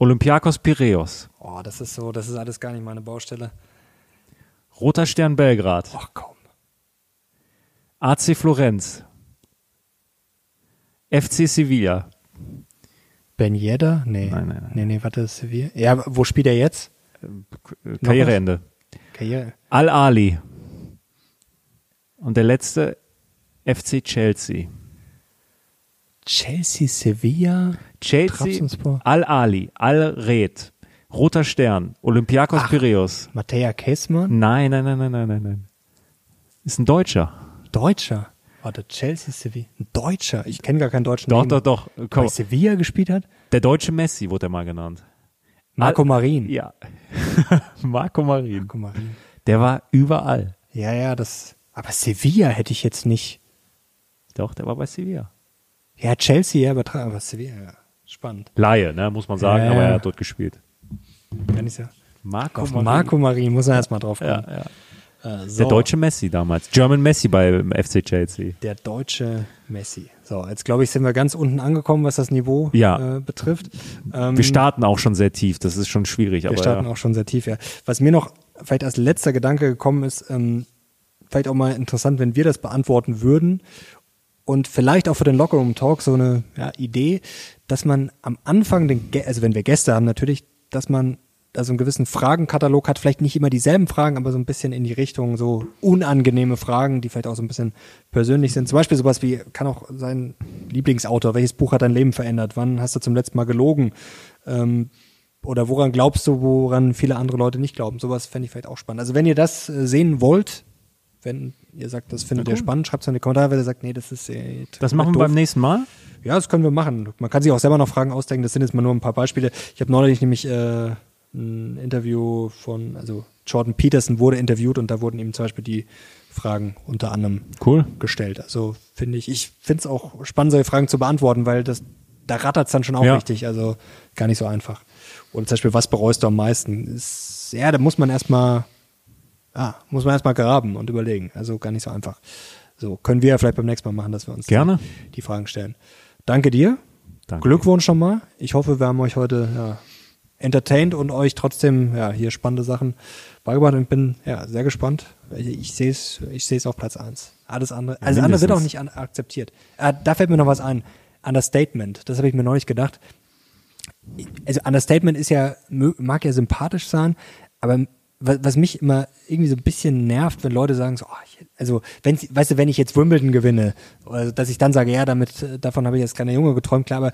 Olympiakos Piräus. oh, das ist so, das ist alles gar nicht meine Baustelle. Roter Stern Belgrad. Ach komm. AC Florenz. FC Sevilla. Ben Yedder? Nee. Nein, nein, nein. Nee, nee, warte, Sevilla. Ja, wo spielt er jetzt? Äh, Karriereende. Karriere. Al-Ali. Und der letzte FC Chelsea. Chelsea, Sevilla. Chelsea. Al-Ali, Al-Red, Roter Stern, Olympiakos Piraeus. Mattea Kessmann. Nein, nein, nein, nein, nein, nein, nein. Ist ein Deutscher. Deutscher. Warte, Chelsea, Sevilla. Ein Deutscher. Ich kenne gar keinen deutschen. Doch, Namen. doch, doch. Komm. Bei Sevilla gespielt hat? Der deutsche Messi wurde er mal genannt. Marco Al- Marin. Ja. Marco Marin. Marco Marin. Der war überall. Ja, ja, das. Aber Sevilla hätte ich jetzt nicht. Doch, der war bei Sevilla. Ja, Chelsea, ja, aber, aber Sevilla, ja. Spannend. Laie, ne, muss man sagen, Ja, aber er hat dort gespielt. Kann ich sagen. Marco Auf Marco Marin muss er erstmal drauf kommen. Ja, ja. Äh, so. Der deutsche Messi damals. German Messi bei FC Chelsea. Der deutsche Messi. So, jetzt glaube ich, sind wir ganz unten angekommen, was das Niveau Ja. äh, betrifft. Ähm, Wir starten auch schon sehr tief, das ist schon schwierig, wir aber starten auch schon sehr tief, ja. Was mir noch vielleicht als letzter Gedanke gekommen ist, ähm, vielleicht auch mal interessant, wenn wir das beantworten würden und vielleicht auch für den Lockerroom Talk so eine ja, Idee, dass man am Anfang, den, also wenn wir Gäste haben, natürlich, dass man da so einen gewissen Fragenkatalog hat, vielleicht nicht immer dieselben Fragen, aber so ein bisschen in die Richtung so unangenehme Fragen, die vielleicht auch so ein bisschen persönlich sind. Zum Beispiel sowas wie, kann auch sein Lieblingsautor, welches Buch hat dein Leben verändert? Wann hast du zum letzten Mal gelogen? Ähm, oder woran glaubst du, woran viele andere Leute nicht glauben? Sowas fände ich vielleicht auch spannend. Also wenn ihr das äh, sehen wollt, wenn ihr sagt, das findet ihr spannend, schreibt es in die Kommentare, wenn ihr sagt, nee, das ist äh, Das machen wir doof. beim nächsten Mal. Ja, das können wir machen. Man kann sich auch selber noch Fragen ausdenken. Das sind jetzt mal nur ein paar Beispiele. Ich habe neulich nämlich äh, ein Interview von, also Jordan Peterson wurde interviewt und da wurden ihm zum Beispiel die Fragen unter anderem Cool. gestellt. Also finde ich, ich finde es auch spannend, solche Fragen zu beantworten, weil das, da rattert es dann schon auch Ja. richtig. Also gar nicht so einfach. Und zum Beispiel, was bereust du am meisten? Ist, ja, da muss man erstmal Ah, muss man erstmal graben und überlegen. Also gar nicht so einfach. So, können wir ja vielleicht beim nächsten Mal machen, dass wir uns Gerne. Die, die Fragen stellen. Danke dir. Danke. Glückwunsch schon mal. Ich hoffe, wir haben euch heute ja, entertained und euch trotzdem ja, hier spannende Sachen beigebracht und bin ja sehr gespannt. Ich sehe es ich sehe es auf Platz eins. Alles andere, alles andere wird auch mindestens. nicht an, akzeptiert. Äh, da fällt mir noch was ein. Understatement, das habe ich mir neulich gedacht. Also Understatement ist ja, mag ja sympathisch sein, aber was mich immer irgendwie so ein bisschen nervt, wenn Leute sagen so, oh, ich, also wenn, weißt du, wenn ich jetzt Wimbledon gewinne, oder dass ich dann sage, ja, damit, äh, davon habe ich jetzt keine Junge geträumt, klar, aber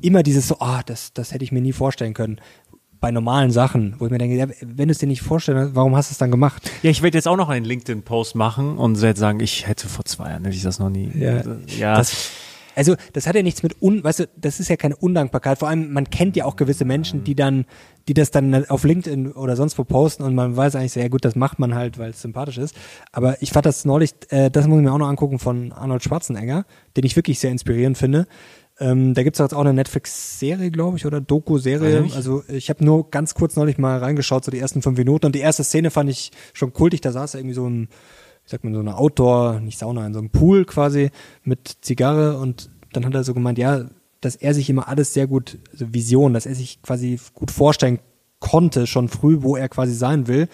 immer dieses so, ah, das, das hätte ich mir nie vorstellen können. Bei normalen Sachen, wo ich mir denke, ja, wenn du es dir nicht vorstellst, warum hast du es dann gemacht? Ja, ich werde jetzt auch noch einen LinkedIn-Post machen und werde sagen, ich hätte vor zwei Jahren hätte ich das noch nie. Ja, ja. Das, also, das hat ja nichts mit un, weißt du, das ist ja keine Undankbarkeit. Vor allem, man kennt ja auch gewisse Menschen, die dann, die das dann auf LinkedIn oder sonst wo posten und man weiß eigentlich ja gut, das macht man halt, weil es sympathisch ist. Aber ich fand das neulich, äh, das muss ich mir auch noch angucken von Arnold Schwarzenegger, den ich wirklich sehr inspirierend finde. Ähm, da gibt's jetzt auch eine Netflix-Serie, glaube ich, oder Doku-Serie. Also ich habe nur ganz kurz neulich mal reingeschaut, so die ersten fünf Minuten. Und die erste Szene fand ich schon kultig. Da saß er irgendwie so ein, wie sagt man, so eine Outdoor, nicht Sauna, in so einem Pool quasi mit Zigarre. Und dann hat er so gemeint, ja, dass er sich immer alles sehr gut, also Vision, dass er sich quasi gut vorstellen konnte, schon früh, wo er quasi sein will.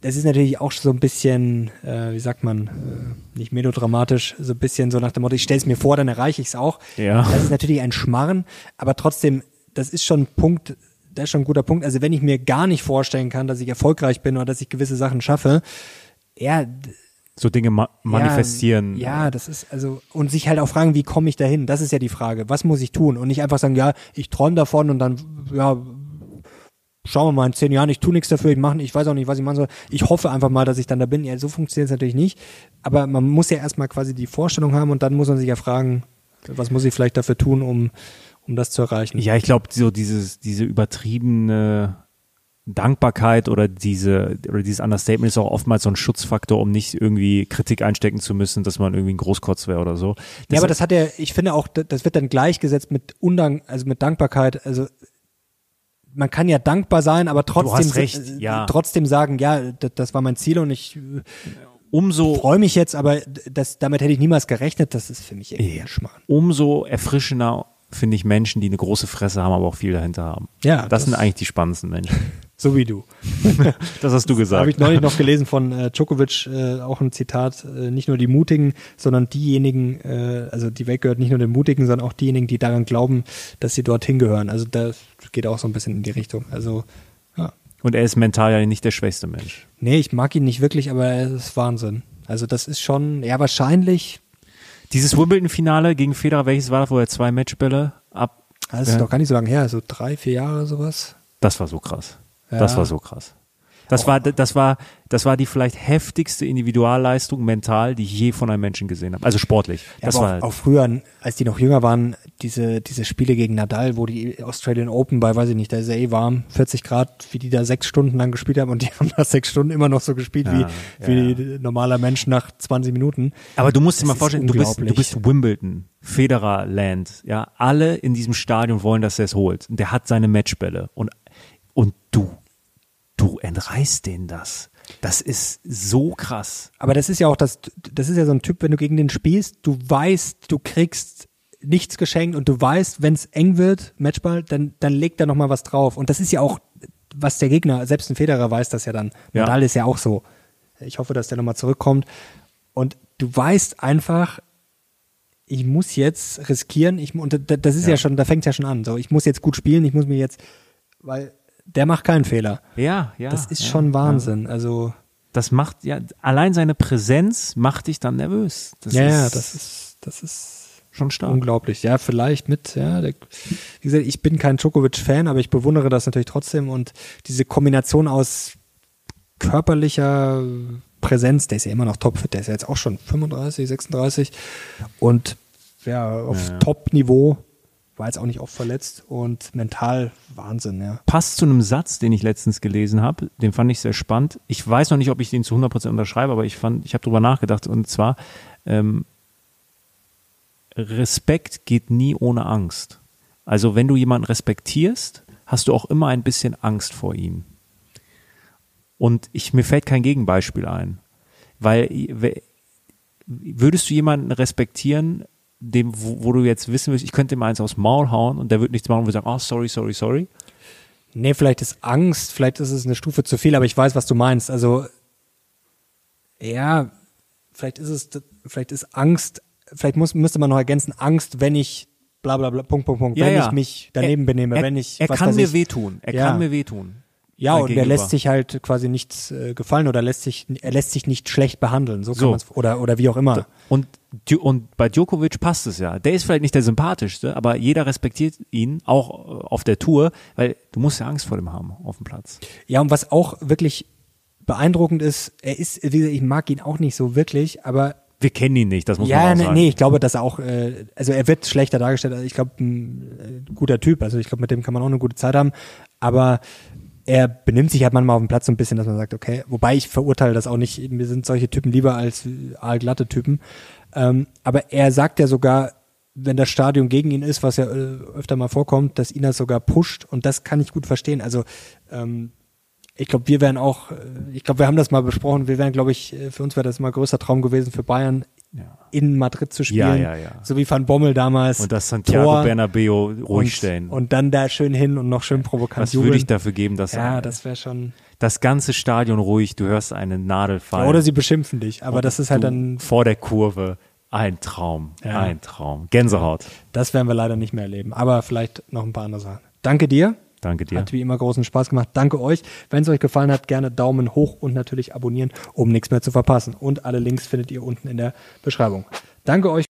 Das ist natürlich auch so ein bisschen, äh, wie sagt man, äh, nicht melodramatisch, so ein bisschen so nach dem Motto, ich stelle es mir vor, dann erreiche ich es auch. Ja. Das ist natürlich ein Schmarren, aber trotzdem, das ist schon ein Punkt, das ist schon ein guter Punkt. Also wenn ich mir gar nicht vorstellen kann, dass ich erfolgreich bin oder dass ich gewisse Sachen schaffe, ja, so Dinge ma manifestieren. Ja, ja, das ist also und sich halt auch fragen, wie komme ich dahin? Das ist ja die Frage. Was muss ich tun? Und nicht einfach sagen, ja, ich träume davon und dann ja schauen wir mal in zehn Jahren, ich tue nichts dafür, ich mache, ich weiß auch nicht, was ich machen soll. Ich hoffe einfach mal, dass ich dann da bin. Ja, so funktioniert es natürlich nicht. Aber man muss ja erstmal quasi die Vorstellung haben und dann muss man sich ja fragen, was muss ich vielleicht dafür tun, um um das zu erreichen. Ja, ich glaube, so dieses, diese übertriebene Dankbarkeit oder diese, oder dieses Understatement ist auch oftmals so ein Schutzfaktor, um nicht irgendwie Kritik einstecken zu müssen, dass man irgendwie ein Großkotz wäre oder so. Ja, aber das hat ja, ich finde auch, da- das wird dann gleichgesetzt mit Undank, also mit Dankbarkeit. Also man kann ja dankbar sein, aber trotzdem, recht, äh, ja. trotzdem sagen, ja, das, das war mein Ziel und ich äh, umso, freue mich jetzt, aber das, damit hätte ich niemals gerechnet. Das ist für mich irgendwie ein Schmarrn. umso erfrischender finde ich Menschen, die eine große Fresse haben, aber auch viel dahinter haben. Ja, das, das- sind eigentlich die spannendsten Menschen. So wie du. Das hast du gesagt. Habe ich neulich noch gelesen von äh, Djokovic, äh, auch ein Zitat, äh, nicht nur die Mutigen, sondern diejenigen, äh, also die Welt gehört nicht nur den Mutigen, sondern auch diejenigen, die daran glauben, dass sie dorthin gehören. Also das geht auch so ein bisschen in die Richtung. Also ja. Und er ist mental ja nicht der schwächste Mensch. Nee, ich mag ihn nicht wirklich, aber es ist Wahnsinn. Also das ist schon, ja wahrscheinlich, Dieses Wimbledon-Finale gegen Federer, welches war das, wo er zwei Matchbälle ab? das ist Ja. doch gar nicht so lange her, so drei, vier Jahre sowas. Das war so krass. Ja. Das war so krass. Das war, das war, das war die vielleicht heftigste Individualleistung mental, die ich je von einem Menschen gesehen habe. Also sportlich. Ja, Das aber war, auch, auch früher, als die noch jünger waren, diese, diese Spiele gegen Nadal, wo die Australian Open bei, weiß ich nicht, da ist ja eh warm, 40 Grad, wie die da sechs Stunden lang gespielt haben und die haben da sechs Stunden immer noch so gespielt Ja, wie, ja. wie normaler Mensch nach 20 Minuten. aber du musst dir Das mal ist vorstellen, du bist, du bist Wimbledon, Federer Land, ja, alle in diesem Stadion wollen, dass er es holt. Und der hat seine Matchbälle und, und du, du entreißt denen das. Das ist so krass. Aber das ist ja auch das, das ist ja so ein Typ, wenn du gegen den spielst, du weißt, du kriegst nichts geschenkt und du weißt, wenn es eng wird, Matchball, dann, dann legt er noch mal was drauf. Und das ist ja auch, was der Gegner, selbst ein Federer weiß das ja dann. Ja. Nadal ist ja auch so. Ich hoffe, dass der noch mal zurückkommt. Und du weißt einfach, ich muss jetzt riskieren, ich, und da- das ist ja, Ja. schon, da fängt ja schon an. So, ich muss jetzt gut spielen, ich muss mir jetzt, weil der macht keinen Fehler. Ja, ja. das ist ja, schon ja. Wahnsinn. Also, Das macht, ja, allein seine Präsenz macht dich dann nervös. Das ja, ist ja, das ist, das ist schon stark. unglaublich. Ja, vielleicht mit, ja, der, wie gesagt, ich bin kein Djokovic-Fan, aber ich bewundere das natürlich trotzdem und diese Kombination aus körperlicher Präsenz, der ist ja immer noch topfit, der ist ja jetzt auch schon 35, 36 und ja, auf Ja. Top-Niveau, war jetzt auch nicht oft verletzt und mental Wahnsinn, ja. passt zu einem Satz, den ich letztens gelesen habe. Den fand ich sehr spannend. Ich weiß noch nicht, ob ich den zu 100% unterschreibe, aber ich fand, ich habe drüber nachgedacht. Und zwar, ähm, Respekt geht nie ohne Angst. Also wenn du jemanden respektierst, hast du auch immer ein bisschen Angst vor ihm. Und ich, mir fällt kein Gegenbeispiel ein. Weil, würdest du jemanden respektieren, dem, wo, wo du jetzt wissen willst, ich könnte ihm eins aufs Maul hauen und der wird nichts machen und wir sagen, oh, sorry, sorry, sorry. Nee, vielleicht ist Angst, vielleicht ist es eine Stufe zu viel, aber ich weiß, was du meinst. Also, ja, vielleicht ist es, vielleicht ist Angst, vielleicht muss, müsste man noch ergänzen, Angst, wenn ich bla bla bla, Punkt, Punkt, Punkt, Ja, wenn ja. ich mich daneben er, benehme, er, wenn ich, Er was kann mir wehtun. Er Ja. kann mir wehtun. Ja, und er Gegenüber. lässt sich halt quasi nichts äh, gefallen oder lässt sich, er lässt sich nicht schlecht behandeln, so So. oder, oder wie auch immer. Und, und bei Djokovic passt es ja. Der ist vielleicht nicht der sympathischste, aber jeder respektiert ihn, auch äh, auf der Tour, weil du musst ja Angst vor dem haben auf dem Platz. Ja, und was auch wirklich beeindruckend ist, er ist, wie gesagt, ich mag ihn auch nicht so wirklich, aber Wir kennen ihn nicht, das muss ja, man auch nee, sagen. nee, ich glaube, dass er auch, äh, also er wird schlechter dargestellt, also ich glaube, ein äh, guter Typ, also ich glaube, mit dem kann man auch eine gute Zeit haben, aber er benimmt sich halt manchmal auf dem Platz so ein bisschen, dass man sagt, okay, wobei ich verurteile das auch nicht, mir sind solche Typen lieber als aalglatte Typen, ähm, aber er sagt ja sogar, wenn das Stadion gegen ihn ist, was ja äh, öfter mal vorkommt, dass ihn das sogar pusht und das kann ich gut verstehen, also ähm, ich glaube, wir wären auch, ich glaube, wir haben das mal besprochen, wir wären, glaube ich, für uns wäre das mal größter Traum gewesen, für Bayern Ja. in Madrid zu spielen. Ja, ja, ja. So wie Van Bommel damals. Und das Santiago Tor Bernabeo ruhig und, stellen. Und dann da schön hin und noch schön provokant Was jubeln. würde ich dafür geben, dass Ja, das wäre schon. das ganze Stadion ruhig, du hörst eine Nadel fallen. Oder sie beschimpfen dich, aber das ist halt dann, vor der Kurve. Ein Traum, Ja. ein Traum. Gänsehaut. das werden wir leider nicht mehr erleben. Aber vielleicht noch ein paar andere Sachen. Danke dir. Danke dir. Hat wie immer großen Spaß gemacht. Danke euch. Wenn es euch gefallen hat, gerne Daumen hoch und natürlich abonnieren, um nichts mehr zu verpassen. Und alle Links findet ihr unten in der Beschreibung. Danke euch.